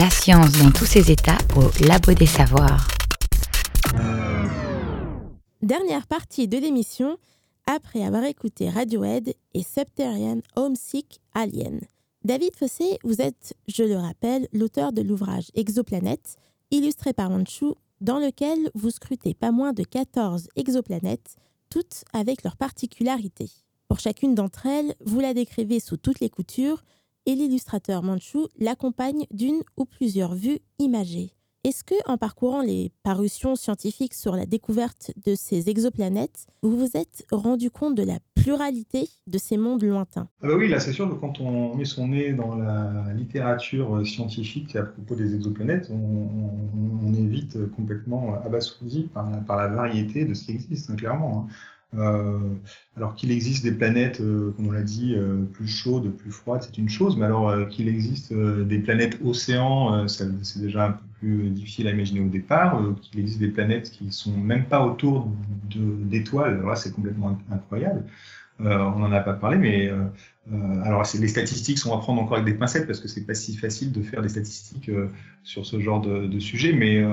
La science dans tous ses états au Labo des Savoirs. Dernière partie de l'émission, après avoir écouté Radiohead et Subterranean Homesick Alien. David Fossé, vous êtes, je le rappelle, l'auteur de l'ouvrage Exoplanète, illustré par Manchu, dans lequel vous scrutez pas moins de 14 exoplanètes, toutes avec leurs particularités. Pour chacune d'entre elles, vous la décrivez sous toutes les coutures et l'illustrateur Manchu l'accompagne d'une ou plusieurs vues imagées. Est-ce que, en parcourant les parutions scientifiques sur la découverte de ces exoplanètes, vous vous êtes rendu compte de la pluralité de ces mondes lointains? Ah bah oui, là c'est sûr que quand on met son nez dans la littérature scientifique à propos des exoplanètes, on, on- est vite complètement abasourdi par, la- par la variété de ce qui existe, hein, clairement. hein. Euh, alors qu'il existe des planètes, euh, comme on l'a dit, euh, plus chaudes, plus froides, c'est une chose, mais alors qu'il existe des planètes océans, c'est déjà un peu plus difficile à imaginer au départ. Qu'il existe des planètes qui sont même pas autour d'étoiles, alors là c'est complètement inc- incroyable. On n'en a pas parlé, mais euh, alors les statistiques sont à prendre encore avec des pincettes parce que c'est pas si facile de faire des statistiques euh, sur ce genre de, sujet, mais euh,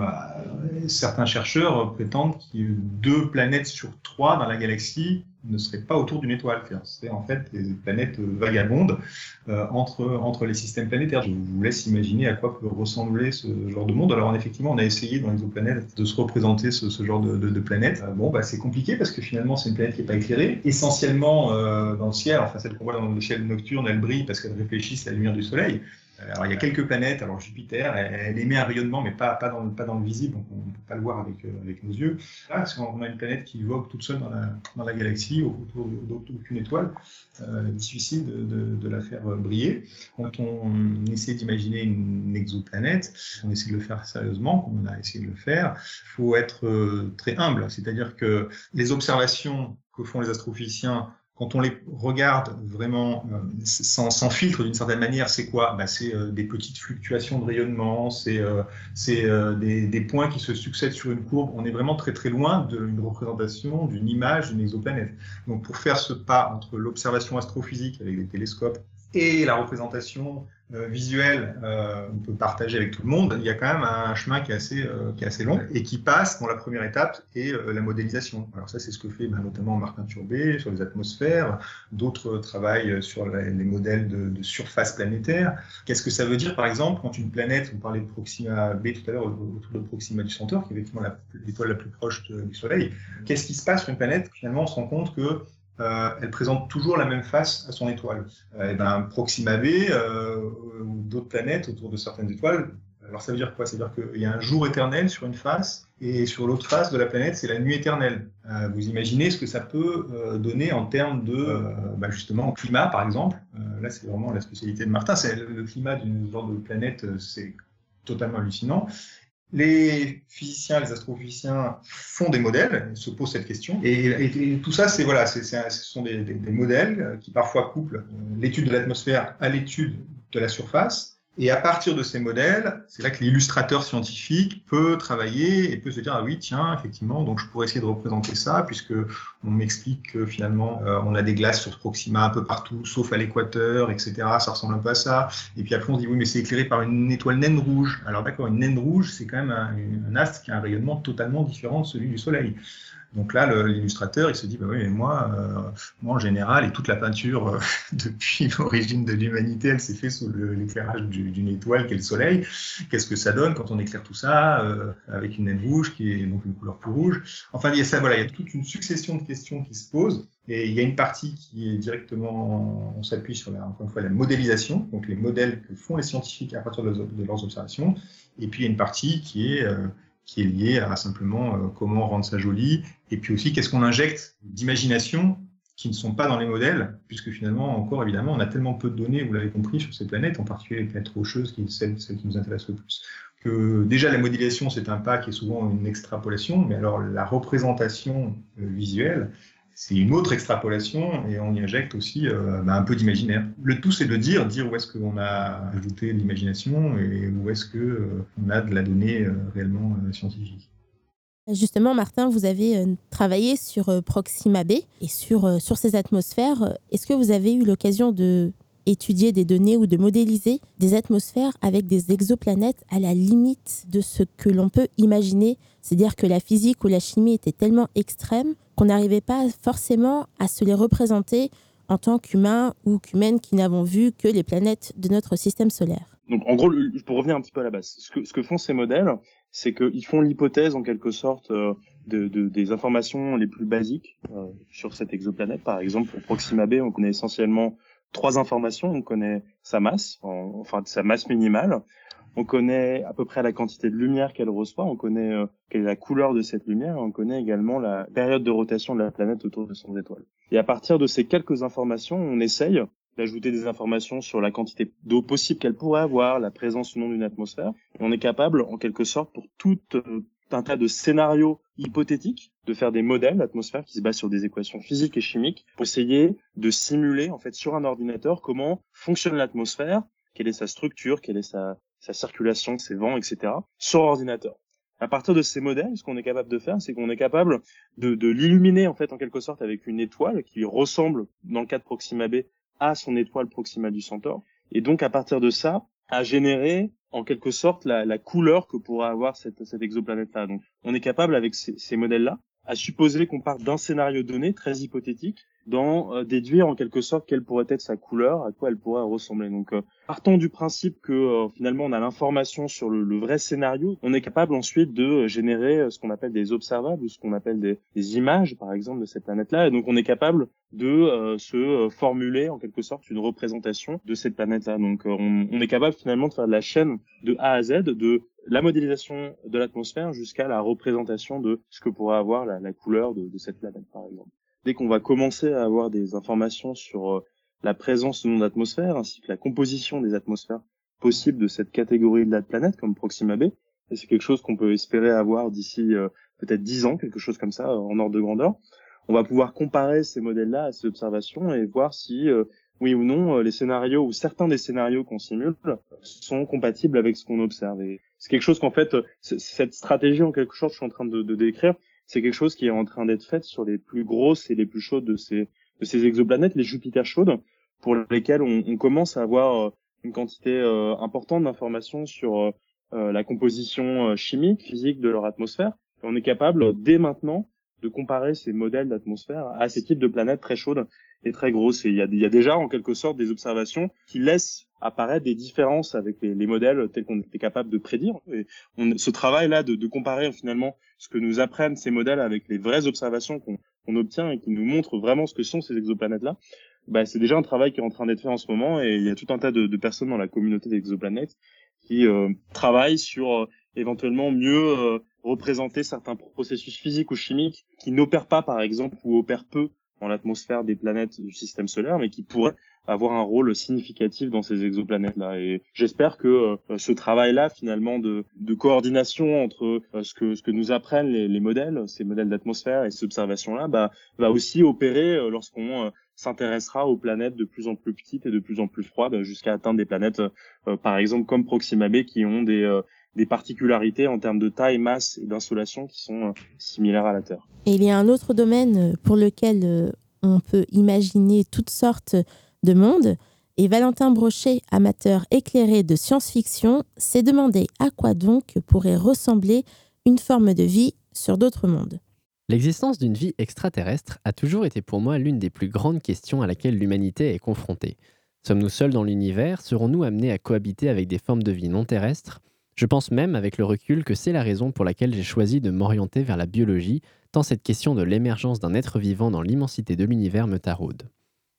certains chercheurs prétendent que deux planètes sur trois dans la galaxie ne seraient pas autour d'une étoile. C'est en fait des planètes vagabondes entre, entre les systèmes planétaires. Je vous laisse imaginer à quoi peut ressembler ce genre de monde. Alors effectivement, on a essayé dans l'exoplanète de se représenter ce, genre de, de, planète. Bon, bah, c'est compliqué parce que finalement, c'est une planète qui n'est pas éclairée. Essentiellement dans le ciel, enfin celle qu'on voit dans le ciel nocturne, elle brille parce qu'elle réfléchit à la lumière du Soleil. Alors, il y a quelques planètes. Alors, Jupiter, elle, émet un rayonnement, mais pas, dans, le, visible, donc on ne peut pas le voir avec, euh, avec nos yeux. Là, parce qu'on a une planète qui vogue toute seule dans la, galaxie, autour d'aucune étoile. Euh, difficile de, la faire briller. Quand on essaie d'imaginer une exoplanète, on essaie de le faire sérieusement, comme on a essayé de le faire, il faut être euh, très humble. C'est-à-dire que les observations que font les astrophysiciens quand on les regarde vraiment euh, sans, filtre d'une certaine manière, c'est quoi? Bah, C'est euh, des petites fluctuations de rayonnement, c'est euh, des, des, points qui se succèdent sur une courbe. On est vraiment très très loin d'une représentation, d'une image d'une exoplanète. Donc pour faire ce pas entre l'observation astrophysique avec des télescopes et la représentation euh, visuelle euh, on peut partager avec tout le monde, il y a quand même un chemin qui est assez, euh, qui est assez long et qui passe dans la première étape et euh, la modélisation. Alors ça, c'est ce que fait ben, notamment Martin Turbet sur les atmosphères, d'autres travaillent sur les, les modèles de, de, surface planétaire. Qu'est-ce que ça veut dire, par exemple, quand une planète, on parlait de Proxima b tout à l'heure, autour de Proxima du Centaure, qui est effectivement l'étoile la, plus proche du Soleil, qu'est-ce qui se passe sur une planète? Finalement, on se rend compte que euh, elle présente toujours la même face à son étoile. Euh, ben, Proxima b euh, ou d'autres planètes autour de certaines étoiles. Alors ça veut dire quoi? Ça veut dire qu'il y a un jour éternel sur une face et sur l'autre face de la planète c'est la nuit éternelle. Euh, vous imaginez ce que ça peut donner en termes de bah justement climat par exemple. Là c'est vraiment la spécialité de Martin. C'est le, le climat d'une genre de planète c'est totalement hallucinant. Les physiciens, les astrophysiciens font des modèles, se posent cette question, et, tout ça, c'est voilà, ce sont des, des, des, modèles qui parfois couplent l'étude de l'atmosphère à l'étude de la surface. Et à partir de ces modèles, c'est là que l'illustrateur scientifique peut travailler et peut se dire ah oui tiens effectivement donc je pourrais essayer de représenter ça puisque on m'explique que finalement euh, on a des glaces sur Proxima un peu partout sauf à l'équateur etc ça ressemble un peu à ça. Et puis après on dit oui mais c'est éclairé par une étoile naine rouge. Alors d'accord une naine rouge c'est quand même un astre qui a un rayonnement totalement différent de celui du Soleil donc là, l'illustrateur, il se dit, bah oui, mais moi, euh, moi en général, et toute la peinture euh, depuis l'origine de l'humanité, elle s'est faite sous l'éclairage d'une étoile qui est le Soleil. Qu'est-ce que ça donne quand on éclaire tout ça euh, avec une naine rouge qui est donc une couleur plus rouge? Enfin, il y a ça, voilà, il y a toute une succession de questions qui se posent. Et il y a une partie qui est directement, on s'appuie sur la, encore une fois la modélisation, donc les modèles que font les scientifiques à partir de, de leurs observations. Et puis il y a une partie qui est qui est lié à simplement euh, comment rendre ça joli, et puis aussi qu'est-ce qu'on injecte d'imagination qui ne sont pas dans les modèles, puisque finalement, encore évidemment, on a tellement peu de données, vous l'avez compris, sur ces planètes, en particulier les planètes rocheuses, qui celles, celles qui nous intéressent le plus, que déjà la modélisation, c'est un pas qui est souvent une extrapolation, mais alors la représentation euh, visuelle, c'est une autre extrapolation et on y injecte aussi euh, bah, un peu d'imaginaire. Le tout, c'est de dire, dire où est-ce qu'on a ajouté l'imagination et où est-ce qu'on euh, a de la donnée euh, réellement scientifique. Justement, Martin, vous avez travaillé sur Proxima b et sur, sur ces atmosphères. Est-ce que vous avez eu l'occasion de étudier des données ou de modéliser des atmosphères avec des exoplanètes à la limite de ce que l'on peut imaginer? C'est-à-dire que la physique ou la chimie était tellement extrême qu'on n'arrivait pas forcément à se les représenter en tant qu'humains ou qu'humaines qui n'avons vu que les planètes de notre système solaire. Donc en gros, pour revenir un petit peu à la base, ce que, ce que font ces modèles, c'est qu'ils font l'hypothèse en quelque sorte euh, de, de- des informations les plus basiques euh, sur cette exoplanète. Par exemple, pour Proxima b, on connaît essentiellement trois informations. On connaît sa masse, en- enfin sa masse minimale. On connaît à peu près la quantité de lumière qu'elle reçoit. On connaît euh, quelle est la couleur de cette lumière. On connaît également la période de rotation de la planète autour de son étoile. Et à partir de ces quelques informations, on essaye d'ajouter des informations sur la quantité d'eau possible qu'elle pourrait avoir, la présence ou non d'une atmosphère. On est capable, en quelque sorte, pour tout euh, un tas de scénarios hypothétiques, de faire des modèles d'atmosphère qui se basent sur des équations physiques et chimiques pour essayer de simuler, en fait, sur un ordinateur, comment fonctionne l'atmosphère, quelle est sa structure, quelle est sa, sa circulation, ses vents, etc., sur ordinateur. À partir de ces modèles, ce qu'on est capable de faire, c'est qu'on est capable de, de l'illuminer, en fait, en quelque sorte, avec une étoile qui ressemble, dans le cas de Proxima b, à son étoile proximale du Centaure. Et donc, à partir de ça, à générer, en quelque sorte, la, la couleur que pourra avoir cette, cette exoplanète-là. Donc, on est capable, avec ces, ces modèles-là, à supposer qu'on part d'un scénario donné, très hypothétique, d'en euh, déduire en quelque sorte quelle pourrait être sa couleur, à quoi elle pourrait ressembler. Donc, euh, partons du principe que euh, finalement on a l'information sur le, le vrai scénario, on est capable ensuite de euh, générer euh, ce qu'on appelle des observables ou ce qu'on appelle des, des images, par exemple, de cette planète-là. Et donc, on est capable de euh, se formuler en quelque sorte une représentation de cette planète-là. Donc, on, on est capable finalement de faire de la chaîne de A à Z, de la modélisation de l'atmosphère jusqu'à la représentation de ce que pourrait avoir la, la couleur de, de cette planète, par exemple. Dès qu'on va commencer à avoir des informations sur euh, la présence ou non d'atmosphère, ainsi que la composition des atmosphères possibles de cette catégorie de la planète, comme Proxima b, et c'est quelque chose qu'on peut espérer avoir d'ici euh, peut-être 10 ans, quelque chose comme ça, euh, en ordre de grandeur, on va pouvoir comparer ces modèles-là à ces observations et voir si, euh, oui ou non, euh, les scénarios ou certains des scénarios qu'on simule sont compatibles avec ce qu'on observe. Et c'est quelque chose qu'en fait, cette stratégie en quelque sorte, je suis en train de décrire, c'est quelque chose qui est en train d'être fait sur les plus grosses et les plus chaudes de ces, de ces exoplanètes, les Jupiter chaudes, pour lesquelles on, on commence à avoir euh, une quantité euh, importante d'informations sur euh, euh, la composition euh, chimique, physique de leur atmosphère. On est capable, dès maintenant, de comparer ces modèles d'atmosphère à ces types de planètes très chaudes et très grosses. Et il y a, il y a déjà, en quelque sorte, des observations qui laissent apparaître des différences avec les, les modèles tels qu'on était capable de prédire. Et ce travail-là de, comparer finalement ce que nous apprennent ces modèles avec les vraies observations qu'on obtient et qui nous montrent vraiment ce que sont ces exoplanètes-là, bah, c'est déjà un travail qui est en train d'être fait en ce moment et il y a tout un tas de, de personnes dans la communauté des exoplanètes qui euh, travaillent sur euh, éventuellement mieux euh, représenter certains processus physiques ou chimiques qui n'opèrent pas, par exemple, ou opèrent peu dans l'atmosphère des planètes du système solaire, mais qui pourraient avoir un rôle significatif dans ces exoplanètes-là. Et j'espère que euh, ce travail-là, finalement, de, de coordination entre euh, ce, que, ce que nous apprennent les, les modèles, ces modèles d'atmosphère et ces observations-là, bah, va aussi opérer euh, lorsqu'on s'intéressera aux planètes de plus en plus petites et de plus en plus froides, jusqu'à atteindre des planètes, par exemple, comme Proxima b, qui ont des, des particularités en termes de taille, masse et d'insolation qui sont similaires à la Terre. Et il y a un autre domaine pour lequel on peut imaginer toutes sortes de mondes. Et Valentin Brochet, amateur éclairé de science-fiction, s'est demandé à quoi donc pourrait ressembler une forme de vie sur d'autres mondes. L'existence d'une vie extraterrestre a toujours été pour moi l'une des plus grandes questions à laquelle l'humanité est confrontée. Sommes-nous seuls dans l'univers? Serons-nous amenés à cohabiter avec des formes de vie non terrestres? Je pense même avec le recul que c'est la raison pour laquelle j'ai choisi de m'orienter vers la biologie, tant cette question de l'émergence d'un être vivant dans l'immensité de l'univers me taraude.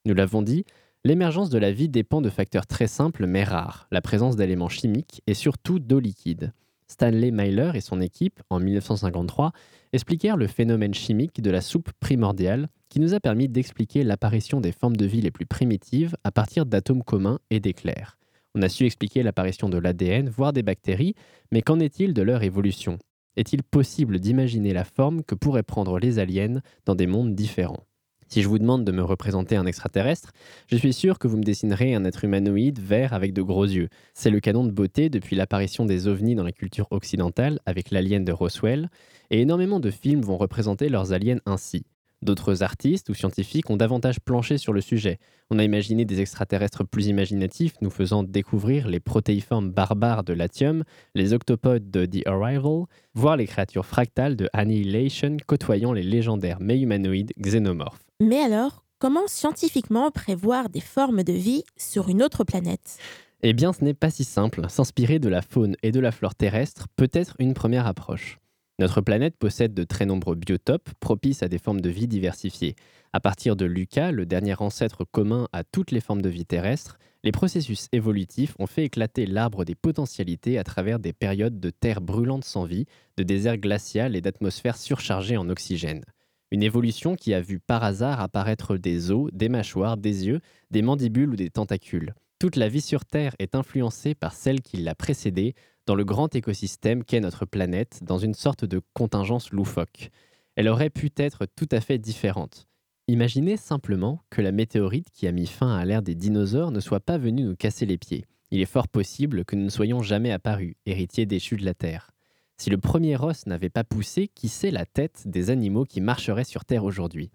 Nous l'avons dit, l'émergence de la vie dépend de facteurs très simples mais rares, la présence d'éléments chimiques et surtout d'eau liquide. Stanley Myler et son équipe, en 1953, expliquèrent le phénomène chimique de la soupe primordiale qui nous a permis d'expliquer l'apparition des formes de vie les plus primitives à partir d'atomes communs et d'éclairs. On a su expliquer l'apparition de l'ADN, voire des bactéries, mais qu'en est-il de leur évolution? Est-il possible d'imaginer la forme que pourraient prendre les aliens dans des mondes différents? Si je vous demande de me représenter un extraterrestre, je suis sûr que vous me dessinerez un être humanoïde vert avec de gros yeux. C'est le canon de beauté depuis l'apparition des ovnis dans la culture occidentale avec l'alien de Roswell, et énormément de films vont représenter leurs aliens ainsi. D'autres artistes ou scientifiques ont davantage planché sur le sujet. On a imaginé des extraterrestres plus imaginatifs nous faisant découvrir les protéiformes barbares de Latium, les octopodes de The Arrival, voire les créatures fractales de Annihilation côtoyant les légendaires mais humanoïdes xénomorphes. Mais alors, comment scientifiquement prévoir des formes de vie sur une autre planète? Eh bien, ce n'est pas si simple. S'inspirer de la faune et de la flore terrestre peut être une première approche. Notre planète possède de très nombreux biotopes propices à des formes de vie diversifiées. À partir de Lucas, le dernier ancêtre commun à toutes les formes de vie terrestres, les processus évolutifs ont fait éclater l'arbre des potentialités à travers des périodes de terre brûlante sans vie, de désert glacial et d'atmosphère surchargée en oxygène. Une évolution qui a vu par hasard apparaître des os, des mâchoires, des yeux, des mandibules ou des tentacules. Toute la vie sur Terre est influencée par celle qui l'a précédée dans le grand écosystème qu'est notre planète, dans une sorte de contingence loufoque. Elle aurait pu être tout à fait différente. Imaginez simplement que la météorite qui a mis fin à l'ère des dinosaures ne soit pas venue nous casser les pieds. Il est fort possible que nous ne soyons jamais apparus, héritiers déchus de la Terre. Si le premier os n'avait pas poussé, qui sait la tête des animaux qui marcheraient sur Terre aujourd'hui?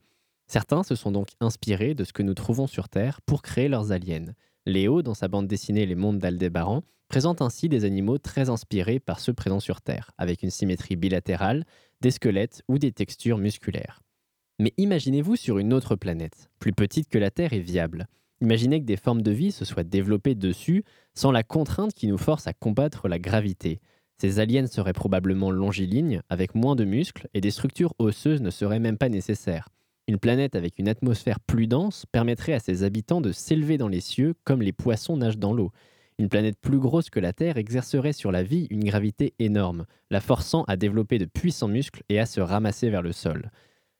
Certains se sont donc inspirés de ce que nous trouvons sur Terre pour créer leurs aliens. Léo, dans sa bande dessinée Les Mondes d'Aldébaran, présente ainsi des animaux très inspirés par ceux présents sur Terre, avec une symétrie bilatérale, des squelettes ou des textures musculaires. Mais imaginez-vous sur une autre planète, plus petite que la Terre et viable. Imaginez que des formes de vie se soient développées dessus sans la contrainte qui nous force à combattre la gravité. Ces aliens seraient probablement longilignes, avec moins de muscles, et des structures osseuses ne seraient même pas nécessaires. Une planète avec une atmosphère plus dense permettrait à ses habitants de s'élever dans les cieux comme les poissons nagent dans l'eau. Une planète plus grosse que la Terre exercerait sur la vie une gravité énorme, la forçant à développer de puissants muscles et à se ramasser vers le sol.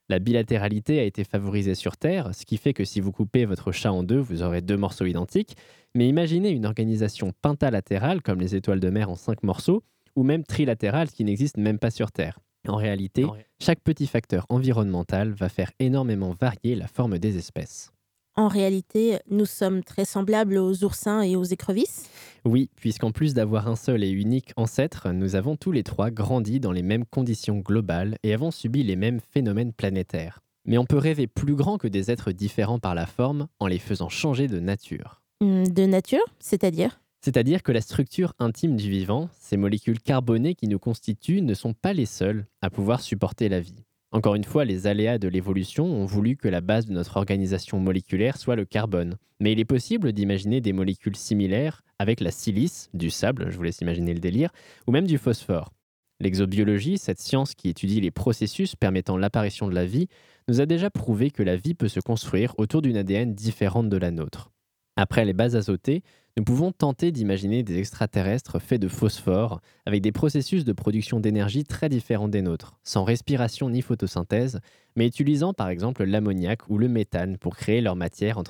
La bilatéralité a été favorisée sur Terre, ce qui fait que si vous coupez votre chat en deux, vous aurez deux morceaux identiques. Mais imaginez une organisation pentalatérale, comme les étoiles de mer en cinq morceaux, ou même trilatérale, qui n'existe même pas sur Terre. En réalité, chaque petit facteur environnemental va faire énormément varier la forme des espèces. En réalité, nous sommes très semblables aux oursins et aux écrevisses Oui, puisqu'en plus d'avoir un seul et unique ancêtre, nous avons tous les trois grandi dans les mêmes conditions globales et avons subi les mêmes phénomènes planétaires. Mais on peut rêver plus grand que des êtres différents par la forme en les faisant changer de nature. Hmm, De nature, c'est-à-dire? C'est-à-dire que la structure intime du vivant, ces molécules carbonées qui nous constituent, ne sont pas les seules à pouvoir supporter la vie. Encore une fois, les aléas de l'évolution ont voulu que la base de notre organisation moléculaire soit le carbone. Mais il est possible d'imaginer des molécules similaires avec la silice, du sable, je vous laisse imaginer le délire, ou même du phosphore. L'exobiologie, cette science qui étudie les processus permettant l'apparition de la vie, nous a déjà prouvé que la vie peut se construire autour d'une ADN différente de la nôtre. Après les bases azotées, nous pouvons tenter d'imaginer des extraterrestres faits de phosphore, avec des processus de production d'énergie très différents des nôtres, sans respiration ni photosynthèse, mais utilisant par exemple l'ammoniac ou le méthane pour créer leur matière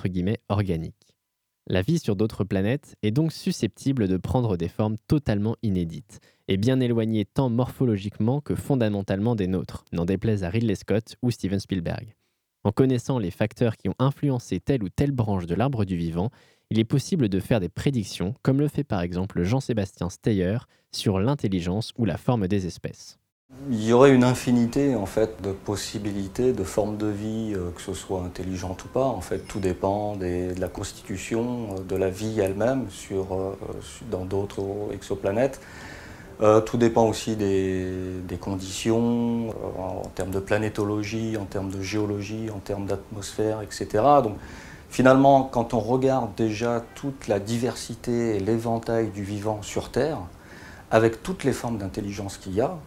organique. La vie sur d'autres planètes est donc susceptible de prendre des formes totalement inédites, et bien éloignées tant morphologiquement que fondamentalement des nôtres, n'en déplaise à Ridley Scott ou Steven Spielberg. En connaissant les facteurs qui ont influencé telle ou telle branche de l'arbre du vivant, il est possible de faire des prédictions, comme le fait par exemple Jean-Sébastien Steyer, sur l'intelligence ou la forme des espèces. Il y aurait une infinité en fait de possibilités de formes de vie, euh, que ce soit intelligente ou pas. En fait, tout dépend de la constitution euh, de la vie elle-même sur, euh, dans d'autres exoplanètes. Tout dépend aussi des, conditions en termes de planétologie, en termes de géologie, en termes d'atmosphère, etc. finalement, quand on regarde déjà toute la diversité et l'éventail du vivant sur Terre, avec toutes les formes d'intelligence qu'il y a,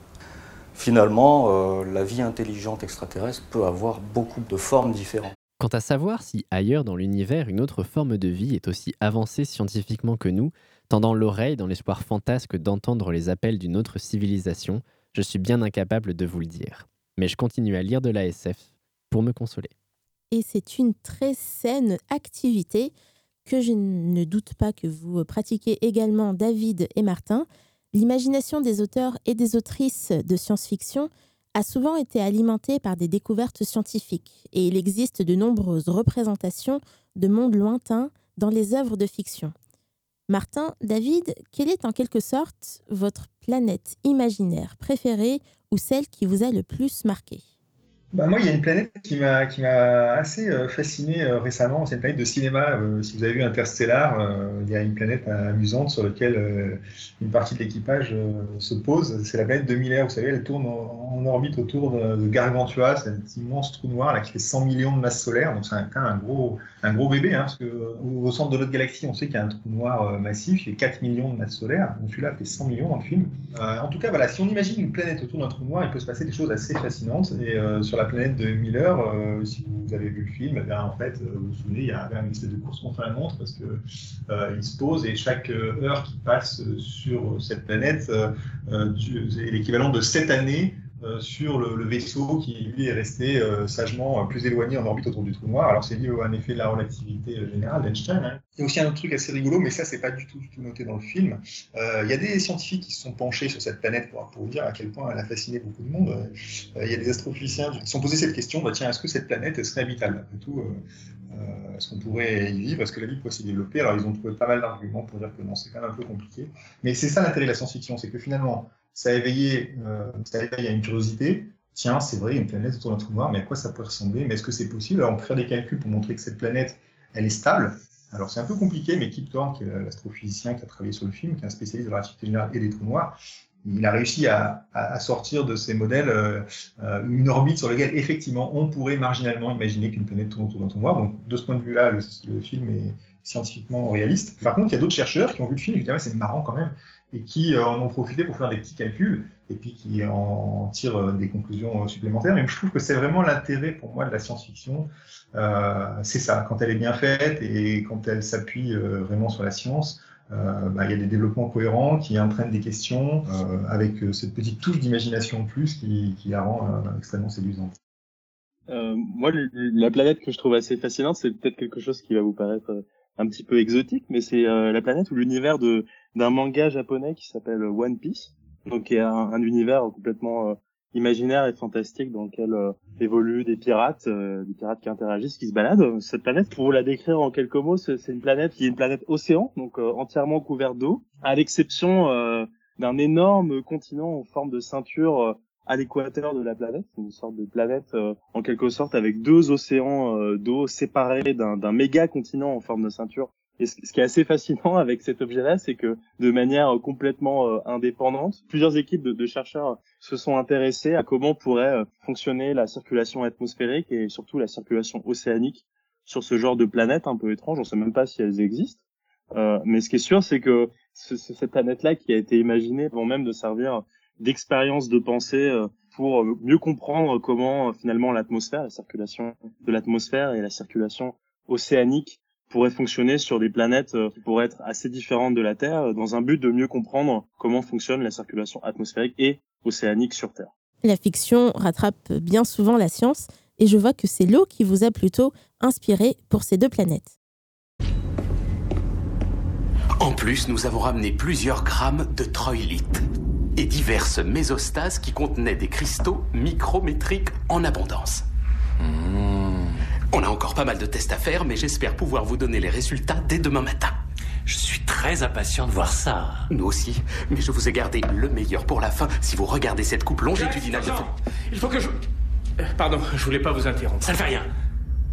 finalement, euh, la vie intelligente extraterrestre peut avoir beaucoup de formes différentes. Quant à savoir si ailleurs dans l'univers une autre forme de vie est aussi avancée scientifiquement que nous, tendant l'oreille dans l'espoir fantasque d'entendre les appels d'une autre civilisation, je suis bien incapable de vous le dire. Mais je continue à lire de la SF pour me consoler. Et c'est une très saine activité que je ne doute pas que vous pratiquez également, David et Martin. L'imagination des auteurs et des autrices de science-fiction a souvent été alimentée par des découvertes scientifiques et il existe de nombreuses représentations de mondes lointains dans les œuvres de fiction. Martin, David, quelle est en quelque sorte votre planète imaginaire préférée ou celle qui vous a le plus marqué? Bah, moi, il y a une planète qui m'a qui assez euh, fasciné euh, récemment. C'est une planète de cinéma. Euh, si vous avez vu Interstellar, il y a une planète amusante sur laquelle une partie de l'équipage se pose. C'est la planète de Miller. Vous savez, elle tourne en, orbite autour de, Gargantua. C'est un immense trou noir qui fait 100 millions de masses solaires. Donc c'est un, gros bébé. Hein, parce que au, centre de notre galaxie, on sait qu'il y a un trou noir massif. Il fait 4 millions de masses solaires. Donc celui-là fait 100 millions dans le film. En tout cas, voilà, si on imagine une planète autour d'un trou noir, il peut se passer des choses assez fascinantes. La planète de Miller, euh, si vous avez vu le film, eh en fait, euh, vous vous souvenez, il y a une espèce de course contre la montre parce que euh, il se pose et chaque heure qui passe sur cette planète c'est l'équivalent de 7 années sur le, vaisseau qui lui est resté euh, sagement euh, plus éloigné en orbite autour du trou noir. Alors c'est lié à un effet de la relativité euh, générale d'Einstein. hein. Il y a aussi un autre truc assez rigolo, mais ça c'est pas du tout, noté dans le film. Euh, il y a des scientifiques qui se sont penchés sur cette planète pour, pour dire à quel point elle a fasciné beaucoup de monde. Euh, il y a des astrophysiciens qui se sont posé cette question, bah, tiens, est-ce que cette planète serait habitable? Tout, euh, euh, est-ce qu'on pourrait y vivre? Est-ce que la vie pourrait s'y développer? Alors ils ont trouvé pas mal d'arguments pour dire que non, c'est quand même un peu compliqué. Mais c'est ça l'intérêt de la science-fiction, c'est que finalement, ça a éveillé, euh, à une curiosité. Tiens, c'est vrai, une planète autour d'un trou noir, mais à quoi ça pourrait ressembler? Mais est-ce que c'est possible? On peut faire des calculs pour montrer que cette planète, elle est stable. Alors c'est un peu compliqué, mais Kip Thorne, qui est l'astrophysicien qui a travaillé sur le film, qui est un spécialiste de la relativité générale et des trous noirs, il a réussi à, sortir de ces modèles euh, euh, une orbite sur laquelle effectivement on pourrait marginalement imaginer qu'une planète tourne autour d'un trou noir. Donc de ce point de vue-là, le, film est scientifiquement réaliste. Par contre, il y a d'autres chercheurs qui ont vu le film et qui disent ah c'est marrant quand même et qui euh, en ont profité pour faire des petits calculs et puis qui en tirent euh, des conclusions euh, supplémentaires. Mais je trouve que c'est vraiment l'intérêt pour moi de la science-fiction. C'est ça, quand elle est bien faite et quand elle s'appuie vraiment sur la science, bah, il y a des développements cohérents qui entraînent des questions avec cette petite touche d'imagination en plus qui, la rend extrêmement séduisante. Moi, la planète que je trouve assez fascinante, c'est peut-être quelque chose qui va vous paraître un petit peu exotique, mais c'est la planète ou l'univers de d'un manga japonais qui s'appelle One Piece, donc qui est un, un univers complètement euh, imaginaire et fantastique dans lequel euh, évoluent des pirates, euh, des pirates qui interagissent, qui se baladent. Cette planète, pour la décrire en quelques mots, c'est une planète qui est une planète océan, donc entièrement couverte d'eau, à l'exception d'un énorme continent en forme de ceinture. à l'équateur de la planète, une sorte de planète en quelque sorte avec deux océans d'eau séparés d'un méga continent en forme de ceinture. Et ce, qui est assez fascinant avec cet objet-là, c'est que de manière complètement euh, indépendante, plusieurs équipes de, chercheurs se sont intéressées à comment pourrait euh, fonctionner la circulation atmosphérique et surtout la circulation océanique sur ce genre de planète un peu étrange. On sait même pas si elles existent. Euh, mais ce qui est sûr, c'est que ce- ce- cette planète-là qui a été imaginée avant même de servir d'expérience de pensée pour mieux comprendre comment finalement l'atmosphère, la circulation de l'atmosphère et la circulation océanique pourraient fonctionner sur des planètes euh, qui pourraient être assez différentes de la Terre, euh, dans un but de mieux comprendre comment fonctionne la circulation atmosphérique et océanique sur Terre. La fiction rattrape bien souvent la science et je vois que c'est l'eau qui vous a plutôt inspiré pour ces deux planètes. En plus, nous avons ramené plusieurs grammes de troilite et diverses mésostases qui contenaient des cristaux micrométriques en abondance. On a encore pas mal de tests à faire, mais j'espère pouvoir vous donner les résultats dès demain matin. Je suis très impatient de voir ça. Nous aussi, mais je vous ai gardé le meilleur pour la fin. Si vous regardez cette coupe longitudinale de... Il faut que je... Euh, Pardon, je voulais pas vous interrompre. Ça ne fait rien.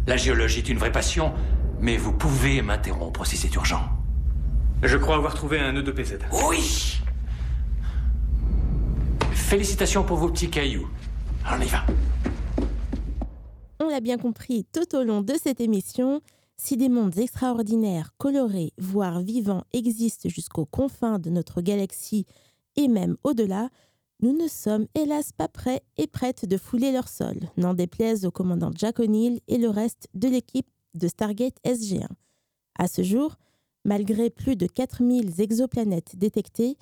La géologie est une vraie passion, mais vous pouvez m'interrompre si c'est urgent. Je crois avoir trouvé un nœud de PZ. Oui Félicitations pour vos petits cailloux. On y va. Bien compris tout au long de cette émission, si des mondes extraordinaires, colorés, voire vivants existent jusqu'aux confins de notre galaxie et même au-delà, nous ne sommes hélas pas prêts et prêtes de fouler leur sol, n'en déplaise au commandant Jack O'Neill et le reste de l'équipe de Stargate SG1. À ce jour, malgré plus de 4000 exoplanètes détectées,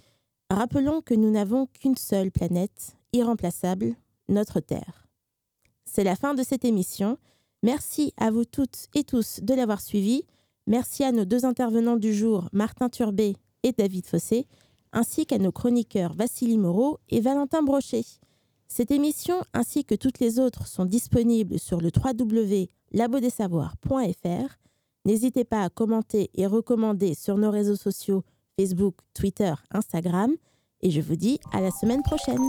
rappelons que nous n'avons qu'une seule planète, irremplaçable, notre Terre. C'est la fin de cette émission. Merci à vous toutes et tous de l'avoir suivi. Merci à nos deux intervenants du jour, Martin Turbet et David Fossé, ainsi qu'à nos chroniqueurs Vassili Moreau et Valentin Brochet. Cette émission, ainsi que toutes les autres, sont disponibles sur le www.labodesavoirs.fr. N'hésitez pas à commenter et recommander sur nos réseaux sociaux Facebook, Twitter, Instagram. Et je vous dis à la semaine prochaine.